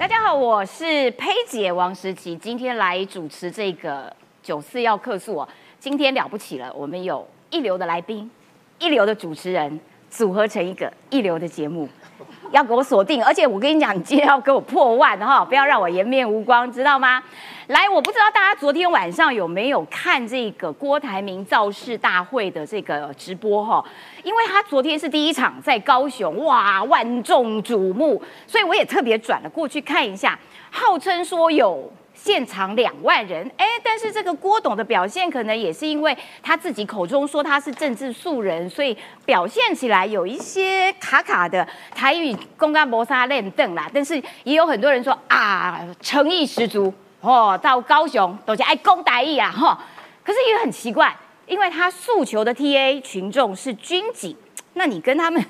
大家好，我是佩姐王诗琪，今天来主持这个九四要客诉哦。今天了不起了，我们有一流的来宾，一流的主持人，组合成一个一流的节目，要给我锁定。而且我跟你讲，你今天要给我破万哈，不要让我颜面无光，知道吗？来，我不知道大家昨天晚上有没有看这个郭台铭造势大会的这个直播哈？因为他昨天是第一场在高雄，哇，万众瞩目，所以我也特别转了过去看一下，号称说有现场两万人，哎，但是这个郭董的表现可能也是因为他自己口中说他是政治素人，所以表现起来有一些卡卡的台语公干磨砂练凳啦，但是也有很多人说啊，诚意十足。哦，到高雄都是爱公台义啊，哈！可是也很奇怪，因为他诉求的 TA 群众是军警，那你跟他们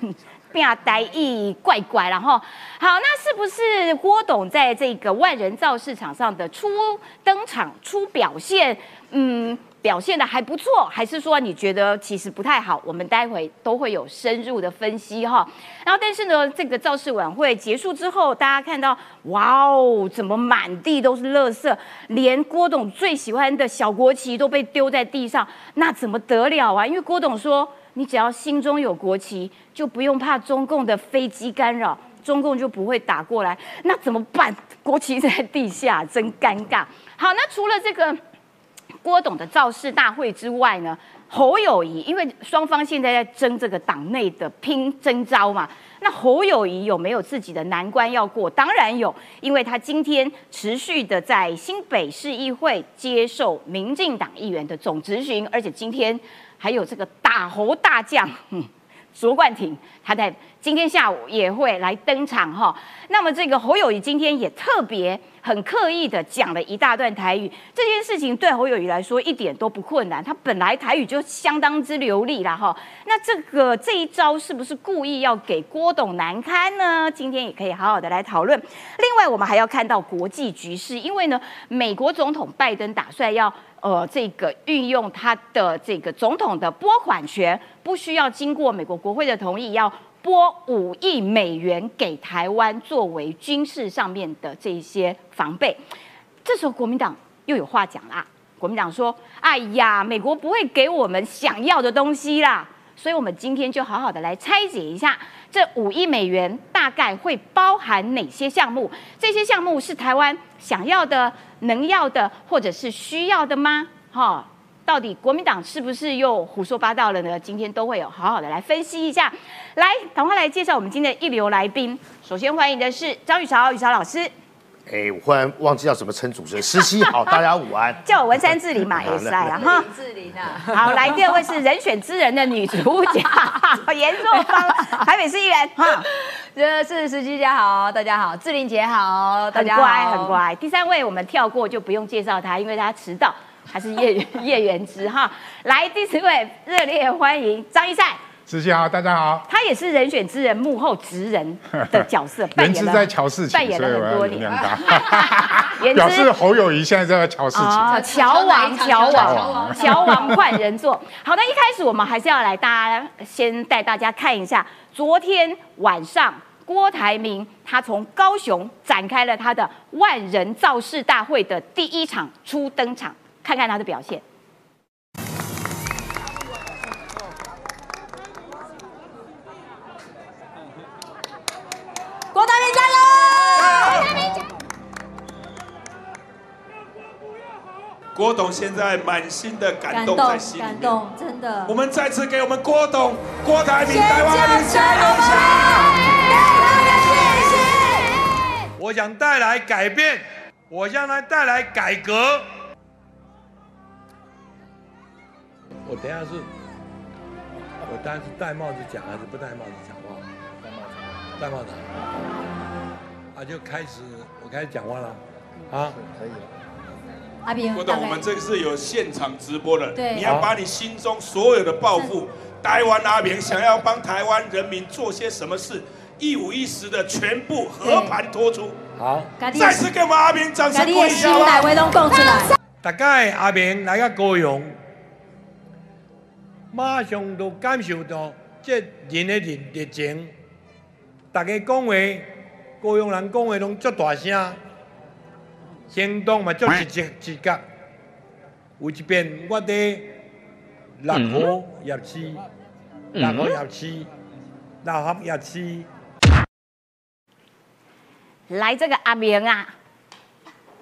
变台义怪怪然后，好，那是不是郭董在这个万人造市场上的初登场、初表现，嗯？表现的还不错，还是说你觉得其实不太好？我们待会都会有深入的分析哈。然后，但是呢，这个造势晚会结束之后，大家看到，哇哦，怎么满地都是垃圾，连郭董最喜欢的小国旗都被丢在地上，那怎么得了啊？因为郭董说，你只要心中有国旗，就不用怕中共的飞机干扰，中共就不会打过来。那怎么办？国旗在地下，真尴尬。好，那除了这个。郭董的造势大会之外呢，侯友谊，因为双方现在在争这个党内的拼征招嘛，那侯友谊有没有自己的难关要过？当然有，因为他今天持续的在新北市议会接受民进党议员的总质询，而且今天还有这个打侯大将。卓冠廷，他在今天下午也会来登场哈。那么这个侯友谊今天也特别很刻意的讲了一大段台语，这件事情对侯友谊来说一点都不困难，他本来台语就相当之流利了哈。那这个这一招是不是故意要给郭董难堪呢？今天也可以好好的来讨论。另外，我们还要看到国际局势，因为呢，美国总统拜登打算要。呃，这个运用他的这个总统的拨款权，不需要经过美国国会的同意，要拨五亿美元给台湾作为军事上面的这些防备。这时候国民党又有话讲啦，国民党说：“哎呀，美国不会给我们想要的东西啦。”所以，我们今天就好好的来拆解一下，这五亿美元大概会包含哪些项目？这些项目是台湾想要的、能要的，或者是需要的吗？哈，到底国民党是不是又胡说八道了呢？今天都会有好好的来分析一下。来，赶快来介绍我们今天的一流来宾。首先欢迎的是张宇潮，宇潮老师。哎，我忽然忘记叫什么称主持人。十七好，大家午安。叫我文山志玲嘛，也是啊哈。志玲啊。好，来第二位是人选之人的女主角，严若芳，台北市议员哈。这 是十七姐好，大家好，志玲姐好，大家很乖很乖。第三位我们跳过就不用介绍她，因为她迟到，还是叶 叶元之哈。来第十位，热烈欢迎张一善。十七好，大家好。他也是人选之人幕后职人的角色，扮演在乔事情，扮演了很多年。表示侯友谊现在在乔事情。乔王，乔王，乔王换人做。好那，一开始我们还是要来，大家先带大家看一下，昨天晚上郭台铭他从高雄展开了他的万人造势大会的第一场初登场，看看他的表现。郭台铭加油！郭董现在满心的感动在心里，感动，真的。我们再次给我们郭董、郭台铭台湾人加油！谢谢。我想带来改变，我将来带来改革。等下是，我当然是戴帽子讲还是不戴帽子讲话？戴帽子，戴帽子。啊，就开始，我开始讲话了，啊，可以。了。阿斌，郭董，我们这个是有现场直播的，对，你要把你心中所有的抱负，台湾阿明想要帮台湾人民做些什么事，一五一十的全部和盘托出。好，再次给我们阿明掌声鼓励一下大概阿明来个高雄，马上都感受到这人的热热情。大家讲话高雄人讲话拢足大声，行动嘛足直接直觉。有一遍我伫六号夜市，六号夜市，六合夜市。来，这个阿明啊，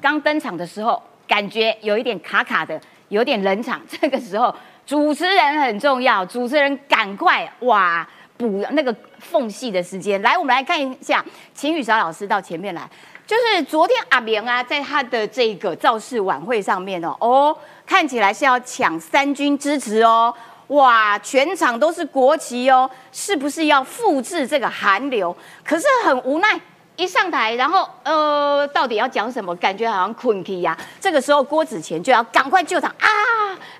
刚登场的时候，感觉有一点卡卡的，有点冷场。这个时候，主持人很重要，主持人赶快哇补那个缝隙的时间。来，我们来看一下，秦宇韶老师到前面来。就是昨天阿明啊，在他的这个造势晚会上面哦，哦，看起来是要抢三军支持哦，哇，全场都是国旗哦，是不是要复制这个韩流？可是很无奈。一上台，然后呃，到底要讲什么？感觉好像困气呀。这个时候，郭子乾就要赶快救场啊！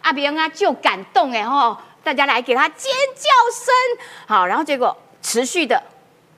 阿别啊，就感动哎吼，大家来给他尖叫声。好，然后结果持续的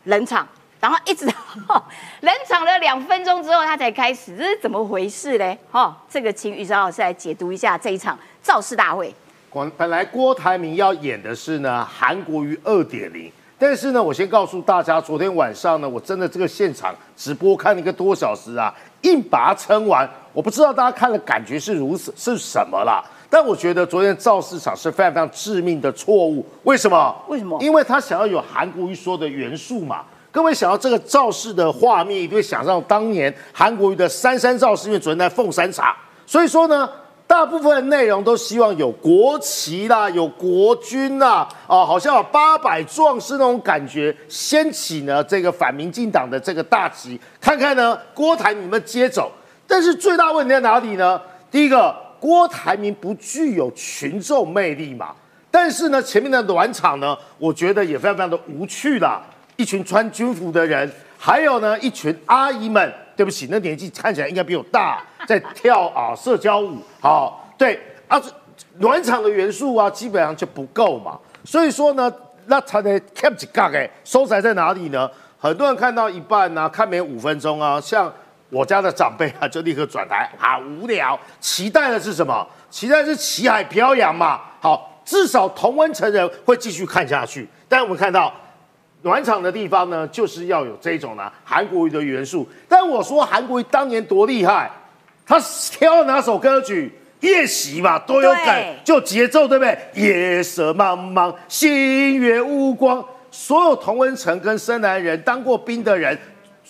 冷场，然后一直 冷场了两分钟之后，他才开始，这是怎么回事嘞？哈，这个请雨韶老师来解读一下这一场造势大会。本本来郭台铭要演的是呢韩国瑜二点零。但是呢，我先告诉大家，昨天晚上呢，我真的这个现场直播看了一个多小时啊，硬把它撑完。我不知道大家看的感觉是如此是什么啦？但我觉得昨天造市场是非常非常致命的错误。为什么？为什么？因为他想要有韩国瑜说的元素嘛。各位想要这个造势的画面，一定会想到当年韩国瑜的三山造势，因为昨天在凤山茶，所以说呢。大部分的内容都希望有国旗啦，有国军啦，啊，好像有八百壮士那种感觉，掀起呢这个反民进党的这个大旗，看看呢郭台你们接走。但是最大问题在哪里呢？第一个，郭台铭不具有群众魅力嘛。但是呢，前面的暖场呢，我觉得也非常非常的无趣啦。一群穿军服的人，还有呢一群阿姨们。对不起，那年纪看起来应该比我大，在跳啊社交舞，好，对啊，暖场的元素啊，基本上就不够嘛。所以说呢，那他的 keep 几杠哎，收窄在哪里呢？很多人看到一半呢，看没五分钟啊，像我家的长辈啊，就立刻转台，好无聊。期待的是什么？期待是旗海飘扬嘛。好，至少同温层人会继续看下去。但我们看到。暖场的地方呢，就是要有这种呢韩国语的元素。但我说韩国语当年多厉害，他挑了哪首歌曲？夜袭嘛，多有感，就节奏对不对？夜色茫茫，星月无光。所有同温层跟深南人当过兵的人。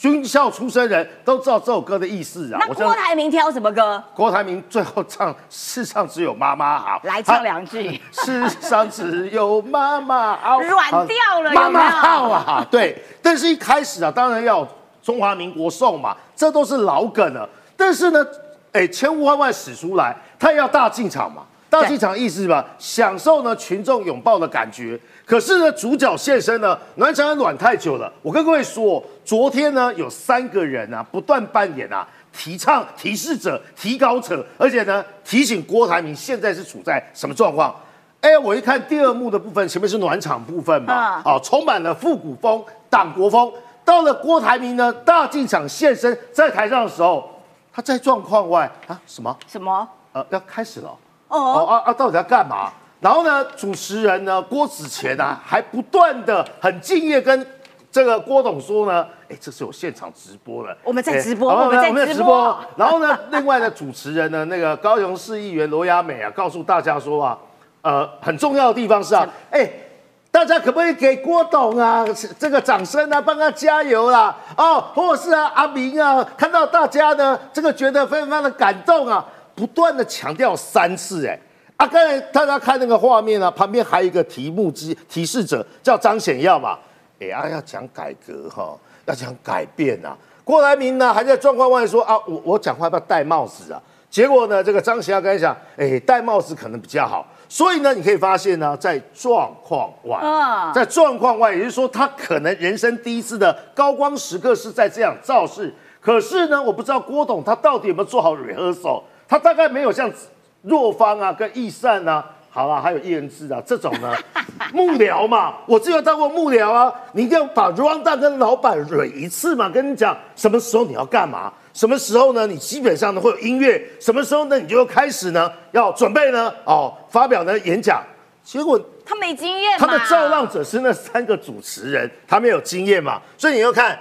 军校出身人都知道这首歌的意思啊。那郭台铭挑什么歌？郭台铭最后唱“世上只有妈妈好”，来唱两句。世上只有妈妈好，软掉了，妈妈好啊。对，但是一开始啊，当然要中华民国颂嘛，这都是老梗了。但是呢，哎，千呼万唤始出来，他要大进场嘛。大进场意思是吧？享受呢群众拥抱的感觉。可是呢，主角现身呢，暖场暖太久了。我跟各位说，昨天呢有三个人啊，不断扮演啊提倡、提示者、提高者，而且呢提醒郭台铭现在是处在什么状况。哎，我一看第二幕的部分，前面是暖场部分嘛，啊，充满了复古风、党国风。到了郭台铭呢大进场现身在台上的时候，他在状况外啊什么什么？呃，要开始了。哦啊啊！到底要干嘛？然后呢，主持人呢，郭子乾啊，还不断的很敬业跟这个郭董说呢，哎，这是有现场直播的，我们在直播，我们在直播。然后呢，另外的主持人呢，那个高雄市议员罗雅美啊，告诉大家说啊，呃，很重要的地方是啊，哎，大家可不可以给郭董啊这个掌声啊，帮他加油啦？哦，或者是啊阿明啊，看到大家呢，这个觉得非常非常的感动啊。不断的强调三次，哎，啊，刚才大家看那个画面啊，旁边还有一个题目机提示者叫张显耀嘛，哎啊，要讲改革哈，要讲改变啊。郭台铭呢还在状况外说啊，我我讲话要不要戴帽子啊？结果呢，这个张显耀跟他讲，哎，戴帽子可能比较好。所以呢，你可以发现呢，在状况外，啊在状况外，也就是说，他可能人生第一次的高光时刻是在这样造势。可是呢，我不知道郭董他到底有没有做好 rehearsal。他大概没有像若芳啊、跟易善啊，好了，还有叶仁志啊这种呢 幕僚嘛，我只有当过幕僚啊。你一定要把 round 跟老板蕊一次嘛，跟你讲什么时候你要干嘛，什么时候呢？你基本上呢会有音乐，什么时候呢？你就要开始呢要准备呢哦发表呢演讲。结果他没经验，他的造浪者是那三个主持人，他没有经验嘛，所以你要看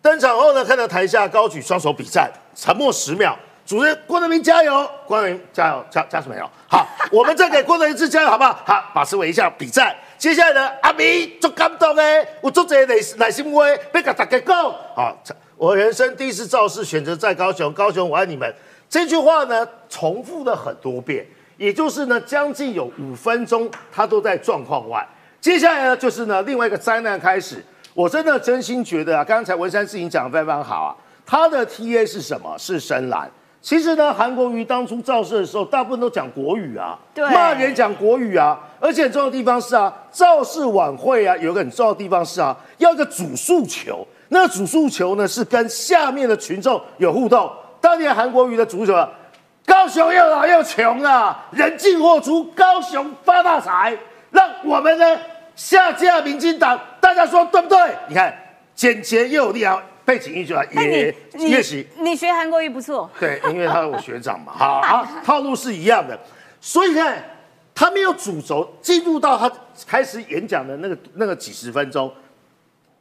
登场后呢，看到台下高举双手比赞，沉默十秒。主持人郭德明加油，郭德明加油，加加什么油？好，我们再给郭德明一次加油，好不好？好，把持微笑比赞。接下来呢，阿明做感动的，我做这内内心话，要跟大家讲。好，我人生第一次造势，选择在高雄，高雄我爱你们。这句话呢，重复了很多遍，也就是呢，将近有五分钟，他都在状况外。接下来呢，就是呢，另外一个灾难开始。我真的真心觉得啊，刚才文山事情讲的非常好啊。他的 TA 是什么？是深蓝。其实呢，韩国瑜当初造势的时候，大部分都讲国语啊，骂人讲国语啊。而且很重要的地方是啊，造势晚会啊，有个很重要的地方是啊，要一个主诉求。那主诉求呢，是跟下面的群众有互动。当年韩国瑜的主角，高雄又老又穷啊，人进货出，高雄发大财，让我们呢下架民进党，大家说对不对？你看简洁又有力啊。背景一句啊，也也许你学韩国语不错，对，因为他是我学长嘛，好啊，套路是一样的，所以看他没有主轴，进入到他开始演讲的那个那个几十分钟，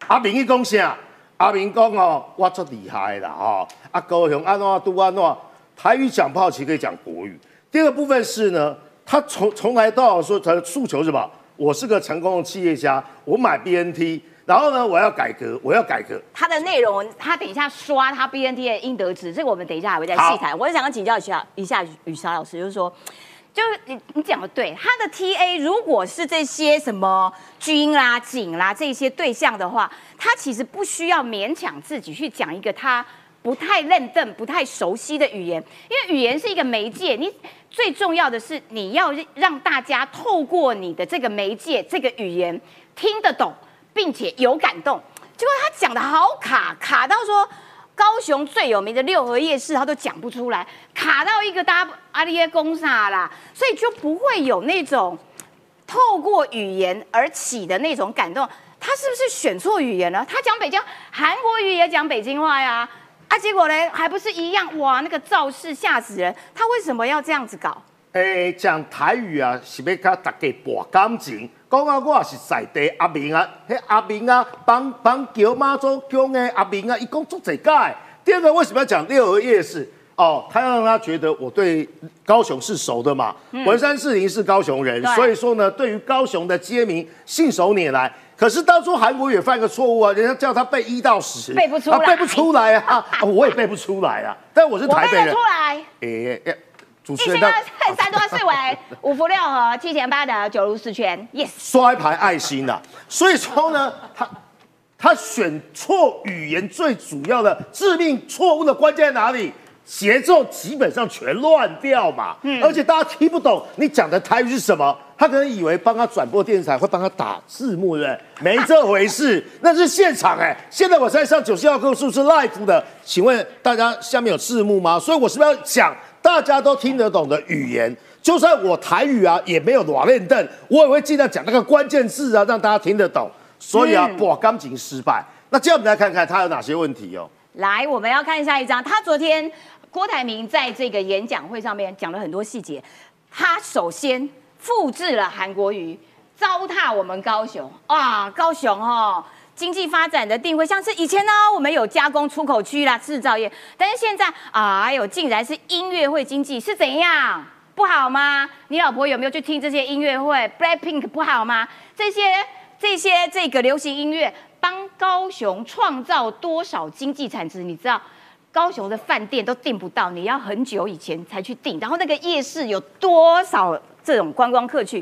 阿明一恭喜啊，阿明讲哦，哇，这厉害啦哈，阿高雄安诺杜安诺，台语讲不好，其实可以讲国语。第二个部分是呢，他从从来都要说他的诉求是什么？我是个成功的企业家，我买 BNT。然后呢，我要改革，我要改革。他的内容，他等一下刷他 B N T 的应得值，这个我们等一下还会再细谈。我是想要请教一下一下雨莎老师，就是说，就是你你讲的对，他的 T A 如果是这些什么军啦、警啦这些对象的话，他其实不需要勉强自己去讲一个他不太认得、不太熟悉的语言，因为语言是一个媒介，你最重要的是你要让大家透过你的这个媒介、这个语言听得懂。并且有感动，结果他讲的好卡，卡到说高雄最有名的六合夜市他都讲不出来，卡到一个大阿里耶公啥啦，所以就不会有那种透过语言而起的那种感动。他是不是选错语言了？他讲北京韩国语也讲北京话呀，啊，结果呢还不是一样？哇，那个造势吓死人！他为什么要这样子搞？诶，讲台语啊，是要甲大家博感情。讲啊，我也是在地阿明啊，迄阿明啊，帮帮桥妈祖乡的阿明啊，一共做这个。第二个为什么要讲六合夜市？哦，他要让他觉得我对高雄是熟的嘛。文山市林是高雄人，所以说呢，对于高雄的街名信手拈来。可是当初韩国也犯个错误啊，人家叫他背一到十，背不出来，背不出来啊，我也背不出来啊。但我是台北人，出来。诶。一千二三多四尾五福六合七前八的九如四圈，yes，刷一排爱心呐。所以说呢，他他选错语言最主要的致命错误的关键在哪里？节奏基本上全乱掉嘛。嗯，而且大家听不懂你讲的台语是什么，他可能以为帮他转播电视台会帮他打字幕，对不对？没这回事，那是现场哎。现在我在上九十号课是不是 live 的，请问大家下面有字幕吗？所以我是不是要讲？大家都听得懂的语言，就算我台语啊也没有软练凳，我也会尽量讲那个关键字啊，让大家听得懂。所以啊，哇钢琴失败。那接下来我们来看看他有哪些问题哦。来，我们要看下一张。他昨天郭台铭在这个演讲会上面讲了很多细节。他首先复制了韩国瑜，糟蹋我们高雄啊，高雄哦。经济发展的定位，像是以前呢，我们有加工出口区啦，制造业，但是现在，哎呦，竟然是音乐会经济，是怎样不好吗？你老婆有没有去听这些音乐会？Blackpink 不好吗？这些这些这个流行音乐帮高雄创造多少经济产值？你知道高雄的饭店都订不到，你要很久以前才去订，然后那个夜市有多少这种观光客去？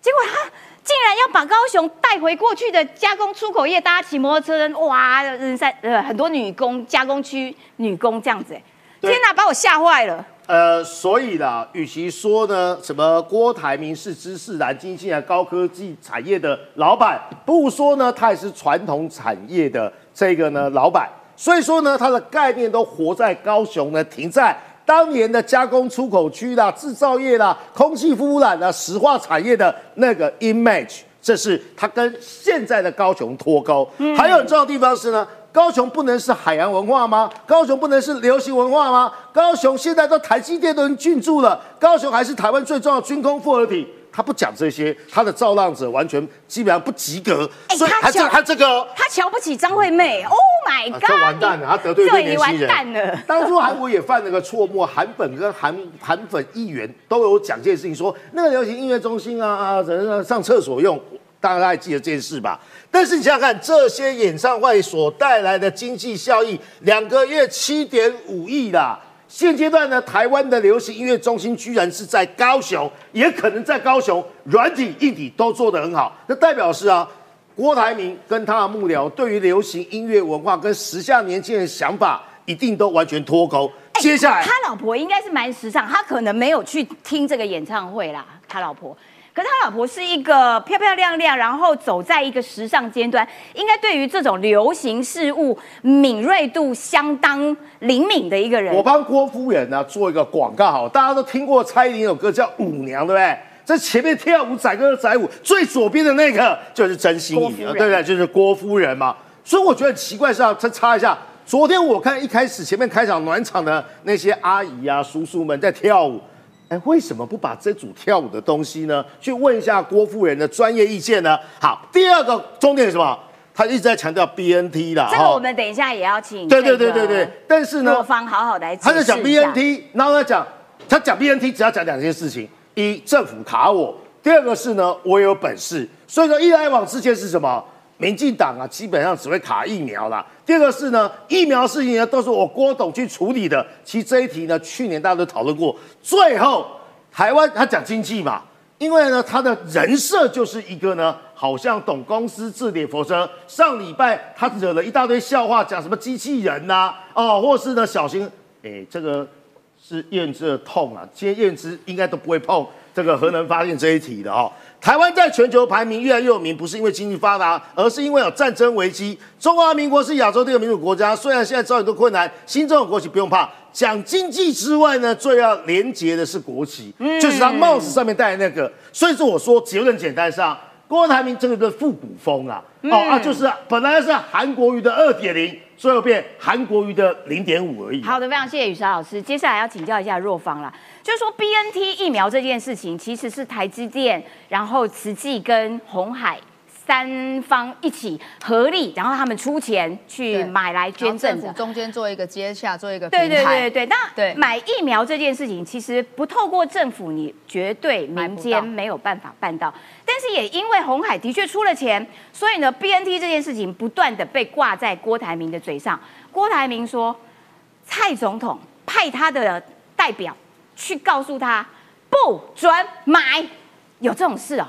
结果他。竟然要把高雄带回过去的加工出口业，大家骑摩托车，哇，人山呃很多女工加工区女工这样子，天哪，把我吓坏了。呃，所以啦，与其说呢什么郭台铭是知识蓝经济啊高科技产业的老板，不如说呢他也是传统产业的这个呢老板，所以说呢他的概念都活在高雄呢，停在。当年的加工出口区啦、制造业啦、空气污染啦、石化产业的那个 image，这是它跟现在的高雄脱钩。还有很重要的地方是呢，高雄不能是海洋文化吗？高雄不能是流行文化吗？高雄现在都台积电都进驻了，高雄还是台湾最重要的军工复合体。他不讲这些，他的造浪者完全基本上不及格。所以他这他这个，他瞧不起张惠妹。Oh my god！这完蛋了，他得罪对年轻人。完蛋了。当初韩国也犯了个错误，韩粉跟韩韩粉议员都有讲这件事情，说那个流行音乐中心啊啊，人上厕所用，大家还记得这件事吧？但是你想想看，这些演唱会所带来的经济效益，两个月七点五亿啦。现阶段呢，台湾的流行音乐中心居然是在高雄，也可能在高雄，软体硬体都做得很好。那代表是啊，郭台铭跟他的幕僚对于流行音乐文化跟时下年轻人想法，一定都完全脱钩。接下来，他老婆应该是蛮时尚，他可能没有去听这个演唱会啦，他老婆。可是他老婆是一个漂漂亮亮，然后走在一个时尚尖端，应该对于这种流行事物敏锐度相当灵敏的一个人。我帮郭夫人呢做一个广告，好，大家都听过蔡依林有歌叫《舞娘》，对不对？在前面跳舞载歌载舞，最左边的那个就是真心怡，对不对？就是郭夫人嘛。所以我觉得很奇怪是要再插一下，昨天我看一开始前面开场暖场的那些阿姨啊、叔叔们在跳舞。哎，为什么不把这组跳舞的东西呢？去问一下郭夫人的专业意见呢？好，第二个重点是什么？他一直在强调 BNT 啦。这个我们等一下也要请。对对对对对。但是呢，若方好好来。他在讲 BNT，然后他讲，他讲 BNT 只要讲两件事情：一，政府卡我；第二个是呢，我有本事。所以说，一来往之间是什么？民进党啊，基本上只会卡疫苗啦。第二个是呢，疫苗事情呢都是我郭董去处理的。其实这一题呢，去年大家都讨论过。最后，台湾他讲经济嘛，因为呢，他的人设就是一个呢，好像懂公司治理。否则上礼拜他惹了一大堆笑话，讲什么机器人呐，哦，或是呢小心，哎，这个是验之的痛啊。今天验之应该都不会碰这个核能发电这一题的哦。台湾在全球排名越来越有名，不是因为经济发达，而是因为有战争危机。中华民国是亚洲第二个民主国家，虽然现在遭很多困难，新政府国旗不用怕。讲经济之外呢，最要连结的是国旗，就是他帽子上面戴的那个。所以说我说结论简单上，郭台铭这个是复古风啊，哦啊，就是本来是韩国瑜的二点零，最后变韩国瑜的零点五而已。好的，非常谢谢雨莎老师。接下来要请教一下若芳了。就是说，B N T 疫苗这件事情，其实是台积电、然后慈济跟红海三方一起合力，然后他们出钱去买来捐赠的，中间做一个接洽，做一个对对对对。那对买疫苗这件事情，其实不透过政府，你绝对民间没有办法办到。但是也因为红海的确出了钱，所以呢，B N T 这件事情不断的被挂在郭台铭的嘴上。郭台铭说，蔡总统派他的代表。去告诉他不准买，有这种事哦？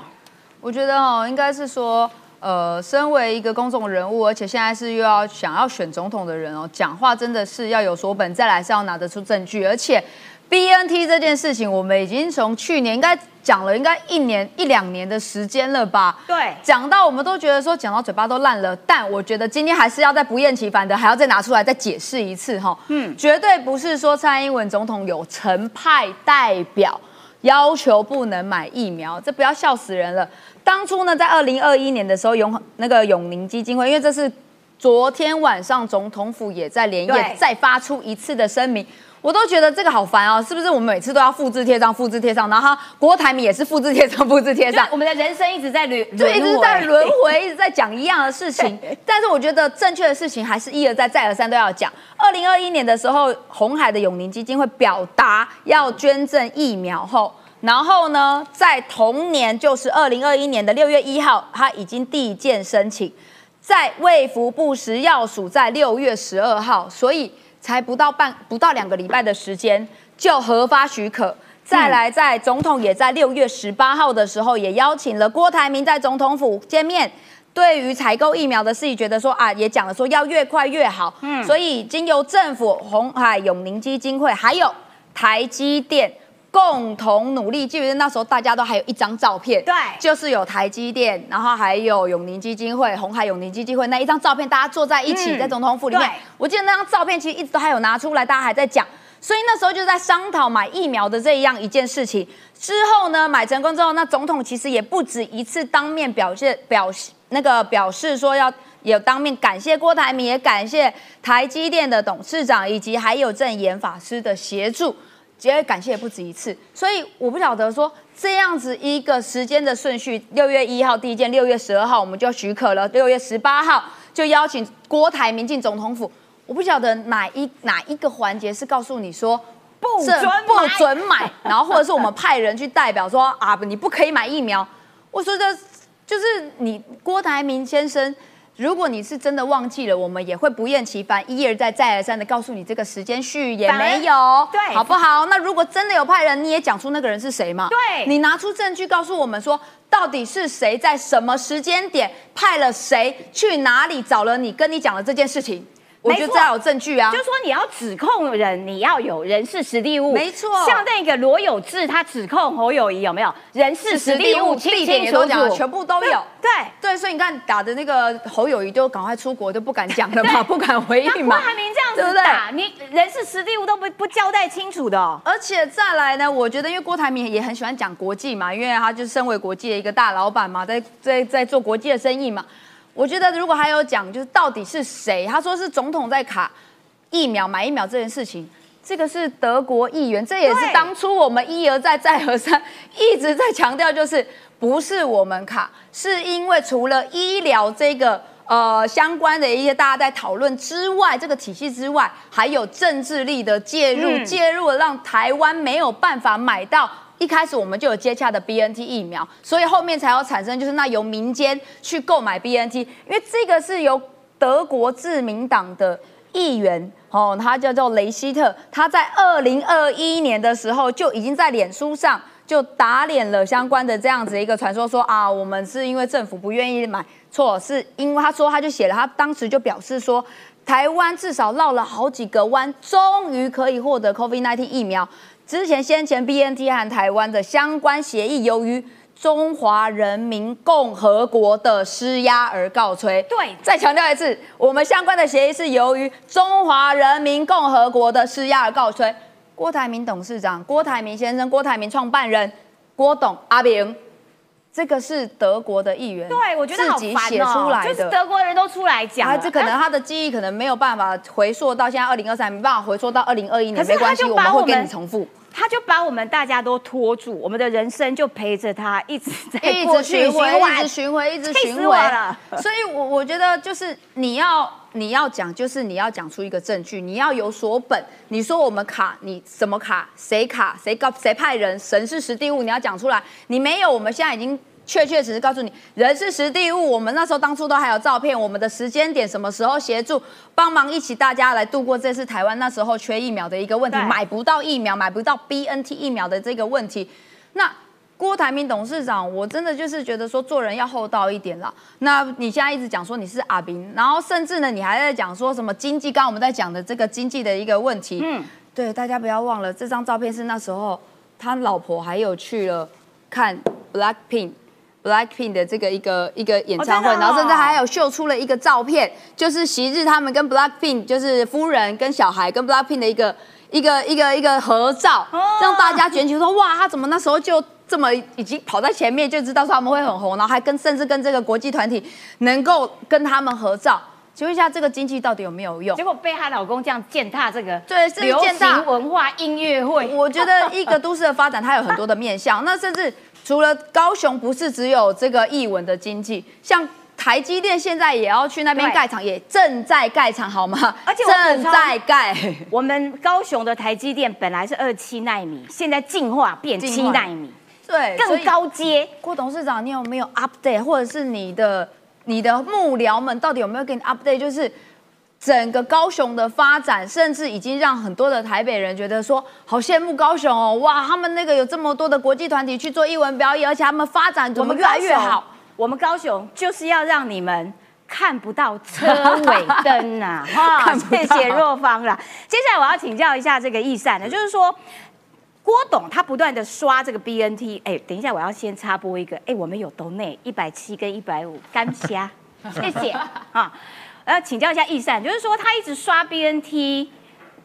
我觉得哦，应该是说，呃，身为一个公众人物，而且现在是又要想要选总统的人哦，讲话真的是要有所本，再来是要拿得出证据，而且。B N T 这件事情，我们已经从去年应该讲了，应该一年一两年的时间了吧？对，讲到我们都觉得说讲到嘴巴都烂了，但我觉得今天还是要再不厌其烦的，还要再拿出来再解释一次哈。嗯，绝对不是说蔡英文总统有成派代表要求不能买疫苗，这不要笑死人了。当初呢，在二零二一年的时候，永那个永宁基金会，因为这是昨天晚上总统府也在连夜再发出一次的声明。我都觉得这个好烦哦，是不是？我们每次都要复制贴上，复制贴上，然后郭台铭也是复制贴上，复制贴上。我们的人生一直在轮，就一直在轮回，一直在讲一样的事情。但是我觉得正确的事情还是一而再，再而三都要讲。二零二一年的时候，红海的永宁基金会表达要捐赠疫苗后，然后呢，在同年就是二零二一年的六月一号，他已经递件申请，在卫福部食药署在六月十二号，所以。才不到半不到两个礼拜的时间就核发许可，再来在总统也在六月十八号的时候也邀请了郭台铭在总统府见面，对于采购疫苗的事宜，觉得说啊也讲了说要越快越好，嗯，所以经由政府、红海永宁基金会还有台积电。共同努力，记得那时候大家都还有一张照片，对，就是有台积电，然后还有永宁基金会、红海永宁基金会那一张照片，大家坐在一起在总统府里面。我记得那张照片其实一直都还有拿出来，大家还在讲，所以那时候就在商讨买疫苗的这样一件事情。之后呢，买成功之后，那总统其实也不止一次当面表示表示那个表示说要有当面感谢郭台铭，也感谢台积电的董事长以及还有正言法师的协助。也感谢不止一次，所以我不晓得说这样子一个时间的顺序，六月一号第一件，六月十二号我们就许可了，六月十八号就邀请郭台铭进总统府。我不晓得哪一哪一个环节是告诉你说不准不准买，然后或者是我们派人去代表说啊，你不可以买疫苗。我说的，就是你郭台铭先生。如果你是真的忘记了，我们也会不厌其烦，一而再再而三的告诉你这个时间序也没有，对好不好？那如果真的有派人，你也讲出那个人是谁嘛？对你拿出证据告诉我们说，到底是谁在什么时间点派了谁去哪里找了你，跟你讲了这件事情，我没错觉得这要有证据啊。就是说你要指控人，你要有人事实地物，没错像那个罗有志，他指控侯友谊有没有人事实地物清地点也都讲了，全部都有。对。对，所以你看打的那个侯友谊就赶快出国，就不敢讲了嘛，不敢回那应嘛。郭台铭这样子打，你人事实地物都不不交代清楚的、哦，而且再来呢，我觉得因为郭台铭也很喜欢讲国际嘛，因为他就是身为国际的一个大老板嘛，在在在做国际的生意嘛。我觉得如果还有讲，就是到底是谁？他说是总统在卡疫苗买疫苗这件事情，这个是德国议员，这也是对当初我们一而再再而三一直在强调，就是不是我们卡，是因为除了医疗这个。呃，相关的一些大家在讨论之外，这个体系之外，还有政治力的介入，嗯介入了让台湾没有办法买到。一开始我们就有接洽的 BNT 疫苗，所以后面才要产生就是那由民间去购买 BNT，因为这个是由德国自民党的议员哦，他叫做雷希特，他在二零二一年的时候就已经在脸书上就打脸了相关的这样子一个传说，说啊，我们是因为政府不愿意买，错，是因为他说他就写了，他当时就表示说。台湾至少绕了好几个弯，终于可以获得 COVID-19 疫苗。之前先前 BNT 和台湾的相关协议，由于中华人民共和国的施压而告吹。对再强调一次，我们相关的协议是由于中华人民共和国的施压而告吹。郭台铭董事长、郭台铭先生、郭台铭创办人郭董阿炳，这个是德国的议员，对，我觉得好自己烦写出来哦，的，就是德国人都出来讲，啊，这可能他的记忆可能没有办法回溯到现在二零二三，没办法回溯到二零二一年，没关系，他就我们会给把我们你重复，他就把我们大家都拖住，我们的人生就陪着他一直在一过去直循环，一直循环，一直气死循环。我了。所以我，我觉得就是你要你要讲，就是你要讲出一个证据，你要有所本。你说我们卡，你什么卡？谁卡？谁告？谁派人？神是实地物，你要讲出来。你没有，我们现在已经。确确实实告诉你，人是实地物。我们那时候当初都还有照片，我们的时间点什么时候协助帮忙一起，大家来度过这次台湾那时候缺疫苗的一个问题，买不到疫苗，买不到 BNT 疫苗的这个问题。那郭台铭董事长，我真的就是觉得说做人要厚道一点啦。那你现在一直讲说你是阿斌，然后甚至呢，你还在讲说什么经济，刚刚我们在讲的这个经济的一个问题。嗯，对，大家不要忘了，这张照片是那时候他老婆还有去了看 Blackpink。Blackpink 的这个一个一个演唱会，哦哦然后甚至还有秀出了一个照片，就是昔日他们跟 Blackpink，就是夫人跟小孩跟 Blackpink 的一个一个一个一个合照，哦让大家卷起说哇，他怎么那时候就这么已经跑在前面，就知道说他们会很红，然后还跟甚至跟这个国际团体能够跟他们合照。请问一下，这个经济到底有没有用结？果被她老公这样践踏这个对是流践踏行文化音乐会，我觉得一个都市的发展，它有很多的面向。那甚至除了高雄，不是只有这个艺文的经济，像台积电现在也要去那边对盖厂，也正在盖厂，好吗？而且正在盖。我们高雄的台积电本来是二七纳米，现在进化变七纳米，对，更高阶。郭董事长，你有没有 update，或者是你的你的幕僚们到底有没有给你 update？就是整个高雄的发展，甚至已经让很多的台北人觉得说，好羡慕高雄哦！哇，他们那个有这么多的国际团体去做艺文表演，而且他们发展怎么越来越好？。我们高雄就是要让你们看不到车尾灯呐、哈，谢谢若芳啦。接下来我要请教一下这个易善呢，就是说。郭董他不断的刷这个 BNT，哎，等一下我要先插播一个，哎，我们有都内一百七跟一百五干虾，谢谢啊。我要请教一下易善，就是说他一直刷 BNT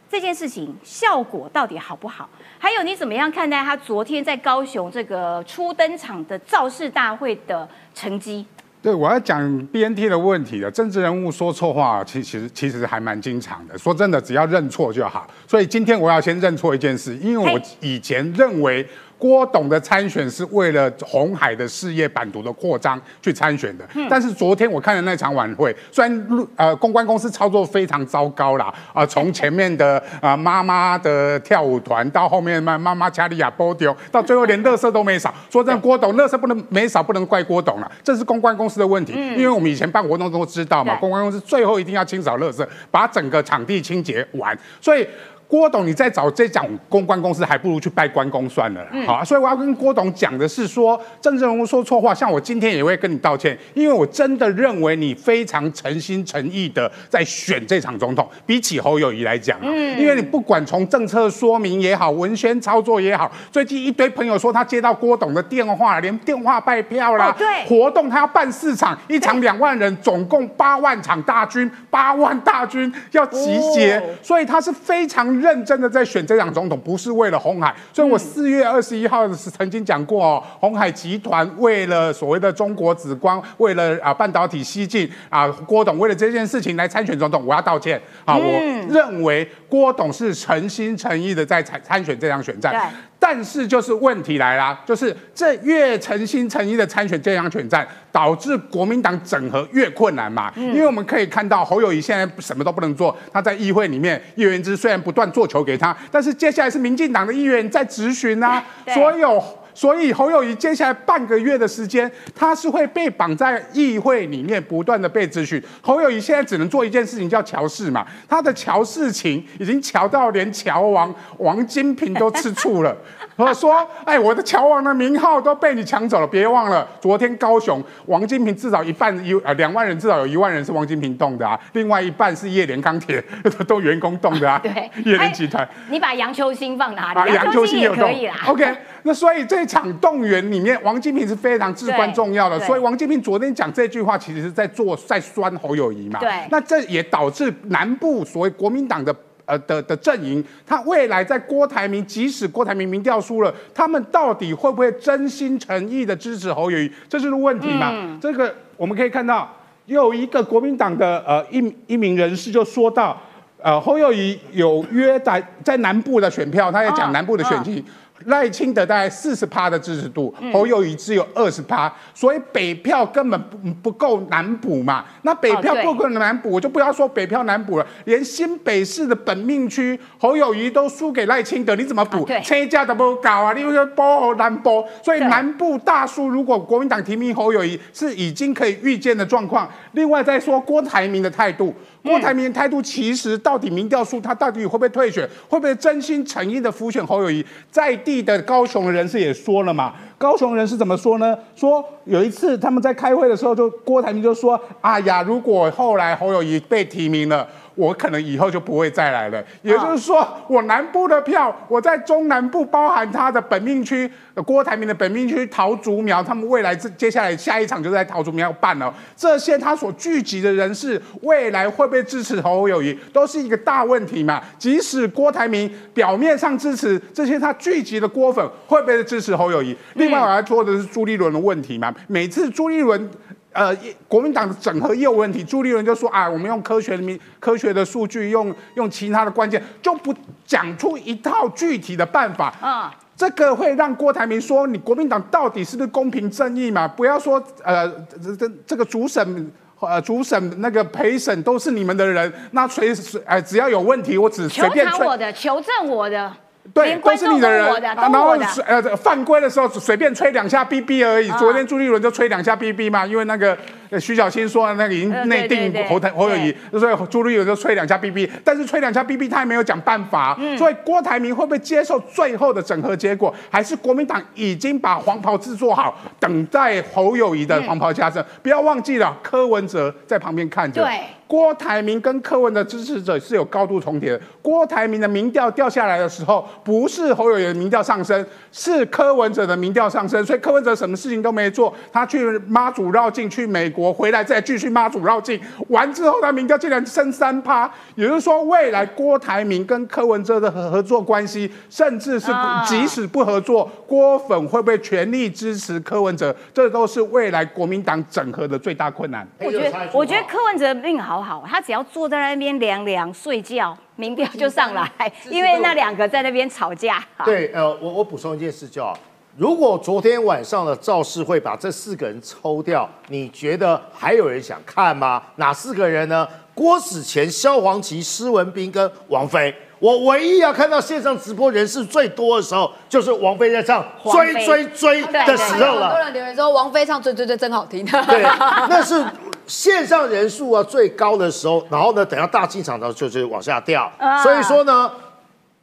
这件事情效果到底好不好？还有你怎么样看待他昨天在高雄这个初登场的造势大会的成绩？对，我要讲 BNT 的问题了。政治人物说错话，其其实其实还蛮经常的。说真的，只要认错就好。所以今天我要先认错一件事，因为我以前认为郭董的参选是为了红海的事业版图的扩张去参选的。但是昨天我看了那场晚会，虽然呃公关公司操作非常糟糕啦，啊、从前面的啊、妈妈的跳舞团到后面妈妈妈卡利亚波丢，到最后连乐色都没少。说真的，郭董乐色不能没少，不能怪郭董了，这是公关公司的问题。因为我们以前办活动都知道嘛，公关公司最后一定要清扫乐色，把整个场地清洁完，所以。郭董，你再找这种公关公司，还不如去拜关公算了啦。好、啊，所以我要跟郭董讲的是说，政治人物说错话，像我今天也会跟你道歉，因为我真的认为你非常诚心诚意的在选这场总统，比起侯友谊来讲啊，因为你不管从政策说明也好，文宣操作也好，最近一堆朋友说他接到郭董的电话，连电话拜票啦，哦对。活动他要办四场，一场两万人，总共八万场大军，八万大军要集结，哦。所以他是非常认真的在选这场总统，不是为了红海。所以我四月二十一号是曾经讲过哦，红海集团为了所谓的中国紫光，为了啊半导体西进啊，郭董为了这件事情来参选总统，我要道歉啊！我认为郭董是诚心诚意的在参参选这场选战。但是就是问题来啦，就是这越诚心诚意的参选这场选战，导致国民党整合越困难嘛。因为我们可以看到侯友谊现在什么都不能做，他在议会里面，叶元之虽然不断做球给他，但是接下来是民进党的议员在质询啊，所有。所以侯友谊接下来半个月的时间，他是会被绑在议会里面，不断的被咨询。侯友谊现在只能做一件事情，叫乔事嘛。他的乔事情已经乔到连乔王王金平都吃醋了。我说，哎，我的乔王的名号都被你抢走了，别忘了，昨天高雄王金平至少一半一呃两万人，至少有一万人是王金平动的啊，另外一半是叶联钢铁 都员工动的啊，对叶联集团。你把杨秋兴放哪啊，里？杨秋兴也可以啦。OK，那所以这场动员里面，王金平是非常至关重要的。所以王金平昨天讲这句话，其实是在做在酸侯友谊嘛。对那这也导致南部所谓国民党的。呃的的阵营，他未来在郭台铭，即使郭台铭民调输了，他们到底会不会真心诚意的支持侯友谊，这就是问题嘛？嗯这个我们可以看到，有一个国民党的呃一一名人士就说到，呃侯友谊有约在在南部的选票，他也讲哦南部的选情。赖清德大概四十趴的支持度，嗯侯友谊只有二十趴，所以北票根本不不够难补嘛。那北票不够南补，我就不要说北票难补了，连新北市的本命区侯友谊都输给赖清德，你怎么补车价都不高啊，你又波南波，所以南部大叔，如果国民党提名侯友谊是已经可以预见的状况。另外再说郭台铭的态度，郭台铭态度其实到底民调输，他到底会不会退选，会不会真心诚意的浮选侯友谊？在地的高雄人士也说了嘛，高雄人士怎么说呢？说有一次他们在开会的时候，就郭台铭就说：“哎呀，如果后来侯友谊被提名了。”我可能以后就不会再来了。也就是说，我南部的票，我在中南部，包含他的本命区，呃郭台铭的本命区桃竹苗，他们未来这接下来下一场就在桃竹苗办了。这些他所聚集的人士，未来会不会支持侯友谊，都是一个大问题嘛。即使郭台铭表面上支持这些他聚集的郭粉，会不会支持侯友谊？另外我要说的是朱立伦的问题嘛。每次朱立伦。呃，国民党的整合也有问题。朱立伦就说啊，我们用科学的民科学的数据，用用其他的关键，就不讲出一套具体的办法。啊，这个会让郭台铭说，你国民党到底是不是公平正义嘛？不要说呃，这这这个主审。呃，主审那个陪审都是你们的人，那随随哎只要有问题，我只球随便我的，求证我的，对，都是你的人，然后呃犯规的时候随便吹两下 BB 而已。啊昨天朱立伦就吹两下 BB 嘛，因为那个呃徐小新说那个已经呃内定侯台侯友谊，所以朱立伦就吹两下 BB，但是吹两下 BB 他也没有讲办法，嗯所以郭台铭会不会接受最后的整合结果？还是国民党已经把黄袍制作好，等待侯友谊的黄袍加身？不要忘记了，柯文哲在旁边看着。对郭台铭跟柯文的支持者是有高度重叠的。郭台铭的民调掉下来的时候，不是侯友宜的民调上升，是柯文哲的民调上升。所以柯文哲什么事情都没做，他去妈祖绕境，去美国回来再继续妈祖绕境，完之后他民调竟然升三趴。也就是说，未来郭台铭跟柯文哲的合合作关系，甚至是啊即使不合作，郭粉会不会全力支持柯文哲，这都是未来国民党整合的最大困难。我觉得，我觉得柯文哲命好好，他只要坐在那边凉凉睡觉，民调就上来，因为那两个在那边吵架。对，呃，我我补充一件事，就好如果昨天晚上的造势会把这四个人抽掉，你觉得还有人想看吗？哪四个人呢？郭子乾、萧煌奇、施文斌跟王菲。我唯一要看到线上直播人数最多的时候，就是王菲在唱《追追追》的时候了。很多人留言说王菲唱《追追追》真好听。对，那是线上人数啊最高的时候。然后呢，等下大进场的时候就是往下掉。所以说呢，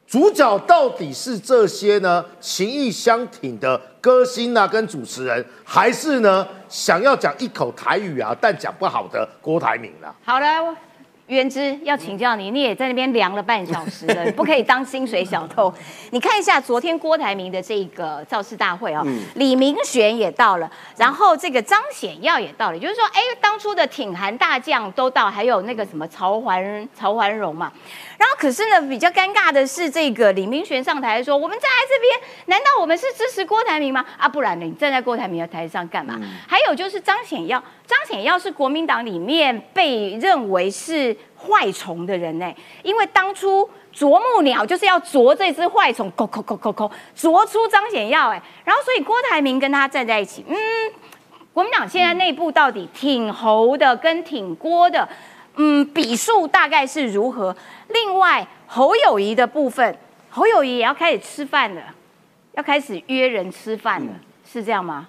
主角到底是这些呢情意相挺的歌星啊，跟主持人，还是呢想要讲一口台语啊但讲不好的郭台铭啊？好了。渊之要请教你，你也在那边量了半小时了，不可以当薪水小偷。你看一下昨天郭台铭的这个造势大会啊，李明玄也到了，然后这个张显耀也到了，也就是说，哎，当初的挺韩大将都到，还有那个什么曹环曹环荣嘛。然后可是呢，比较尴尬的是，这个李明玄上台说：“我们站在这边，难道我们是支持郭台铭吗？啊，不然呢？你站在郭台铭的台上干嘛？”还有就是张显耀，张显耀是国民党里面被认为是坏虫的人呢，因为当初啄木鸟就是要啄这只坏虫，抠抠抠抠抠，啄出张显耀哎，然后所以郭台铭跟他站在一起，嗯，国民党现在内部到底挺侯的跟挺郭的。嗯，比数大概是如何？另外，侯友谊的部分，侯友谊也要开始吃饭了，要开始约人吃饭了，是这样吗？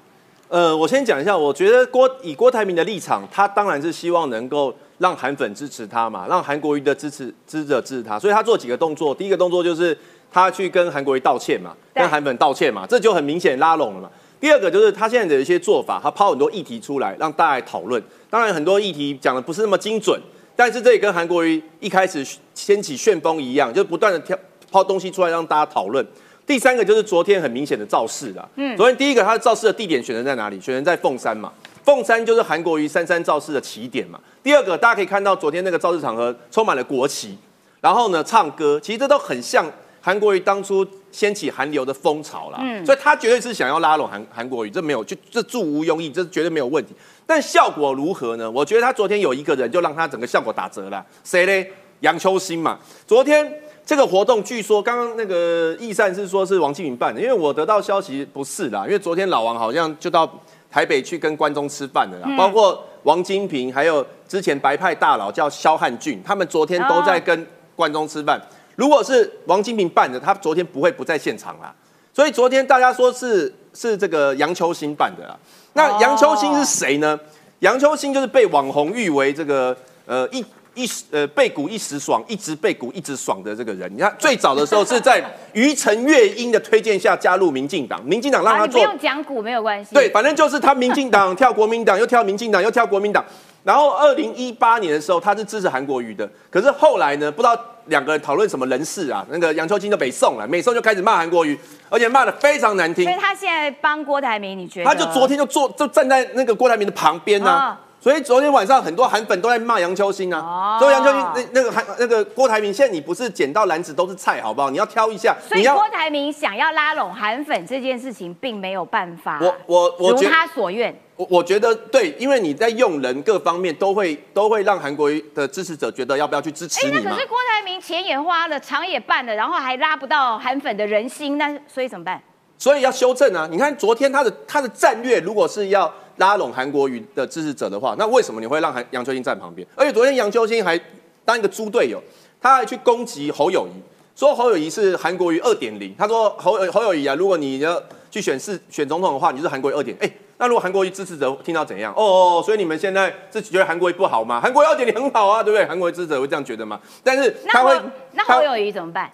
呃，我先讲一下，我觉得郭以郭台铭的立场，他当然是希望能够让韩粉支持他嘛，让韩国瑜的支持支持者支持他，所以他做几个动作。第一个动作就是他去跟韩国瑜道歉嘛，跟韩粉道歉嘛，这就很明显拉拢了嘛。第二个就是他现在的一些做法，他抛很多议题出来让大家来讨论，当然很多议题讲的不是那么精准。但是这也跟韩国瑜一开始掀起旋风一样，就不断的挑抛东西出来让大家讨论。第三个就是昨天很明显的造势了。嗯，昨天第一个他的造势的地点选择在哪里？选择在凤山嘛。凤山就是韩国瑜三山造势的起点嘛。第二个大家可以看到昨天那个造势场合充满了国旗，然后呢唱歌，其实这都很像韩国瑜当初掀起韩流的风潮啦。嗯，所以他绝对是想要拉拢韩韩国瑜，这没有就这助无庸议，这绝对没有问题。但效果如何呢？我觉得他昨天有一个人就让他整个效果打折了，谁嘞？杨秋兴嘛。昨天这个活动，据说刚刚那个易善是说是王金平办的，因为我得到消息不是啦，因为昨天老王好像就到台北去跟关中吃饭的啦，包括王金平，还有之前白派大佬叫肖汉俊，他们昨天都在跟关中吃饭。如果是王金平办的，他昨天不会不在现场啦。所以昨天大家说是是这个杨秋兴办的啦。那杨秋兴是谁呢？杨秋兴就是被网红誉为这个呃一一时呃被股一时爽，一直被股一直爽的这个人。你看最早的时候是在于承月英的推荐下加入民进党，民进党让他做，不用讲股没有关系。对，反正就是他民进党跳国民党，又跳民进党，又跳国民党。然后二零一八年的时候，他是支持韩国瑜的。可是后来呢，不知道两个人讨论什么人事啊，那个杨秋兴就北宋了，北宋就开始骂韩国瑜。而且骂的非常难听，所以他现在帮郭台铭，你觉得？他就昨天就坐就站在那个郭台铭的旁边呢，所以昨天晚上很多韩粉都在骂杨秋兴啊。所以杨秋兴那那个韩那个郭台铭，现在你不是捡到篮子都是菜，好不好？你要挑一下。所以郭台铭想要拉拢韩粉这件事情，并没有办法。我我我如他所愿。我我觉得对，因为你在用人各方面都会都会让韩国的支持者觉得要不要去支持你嘛。可是郭台铭钱也花了，场也办了，然后还拉不到韩粉的人心，那所以怎么办？所以要修正啊！你看昨天他的他的战略，如果是要拉拢韩国瑜的支持者的话，那为什么你会让韩杨秋兴站旁边？而且昨天杨秋兴还当一个猪队友，他还去攻击侯友谊，说侯友谊是韩国瑜二点零。他说侯侯友谊啊，如果你要去选市选总统的话，你是韩国瑜二点。哎，那如果韩国瑜支持者听到怎样？哦哦，所以你们现在是觉得韩国瑜不好吗？韩国瑜二点零很好啊，对不对？韩国瑜支持者会这样觉得吗？但是他会那侯友谊怎么办？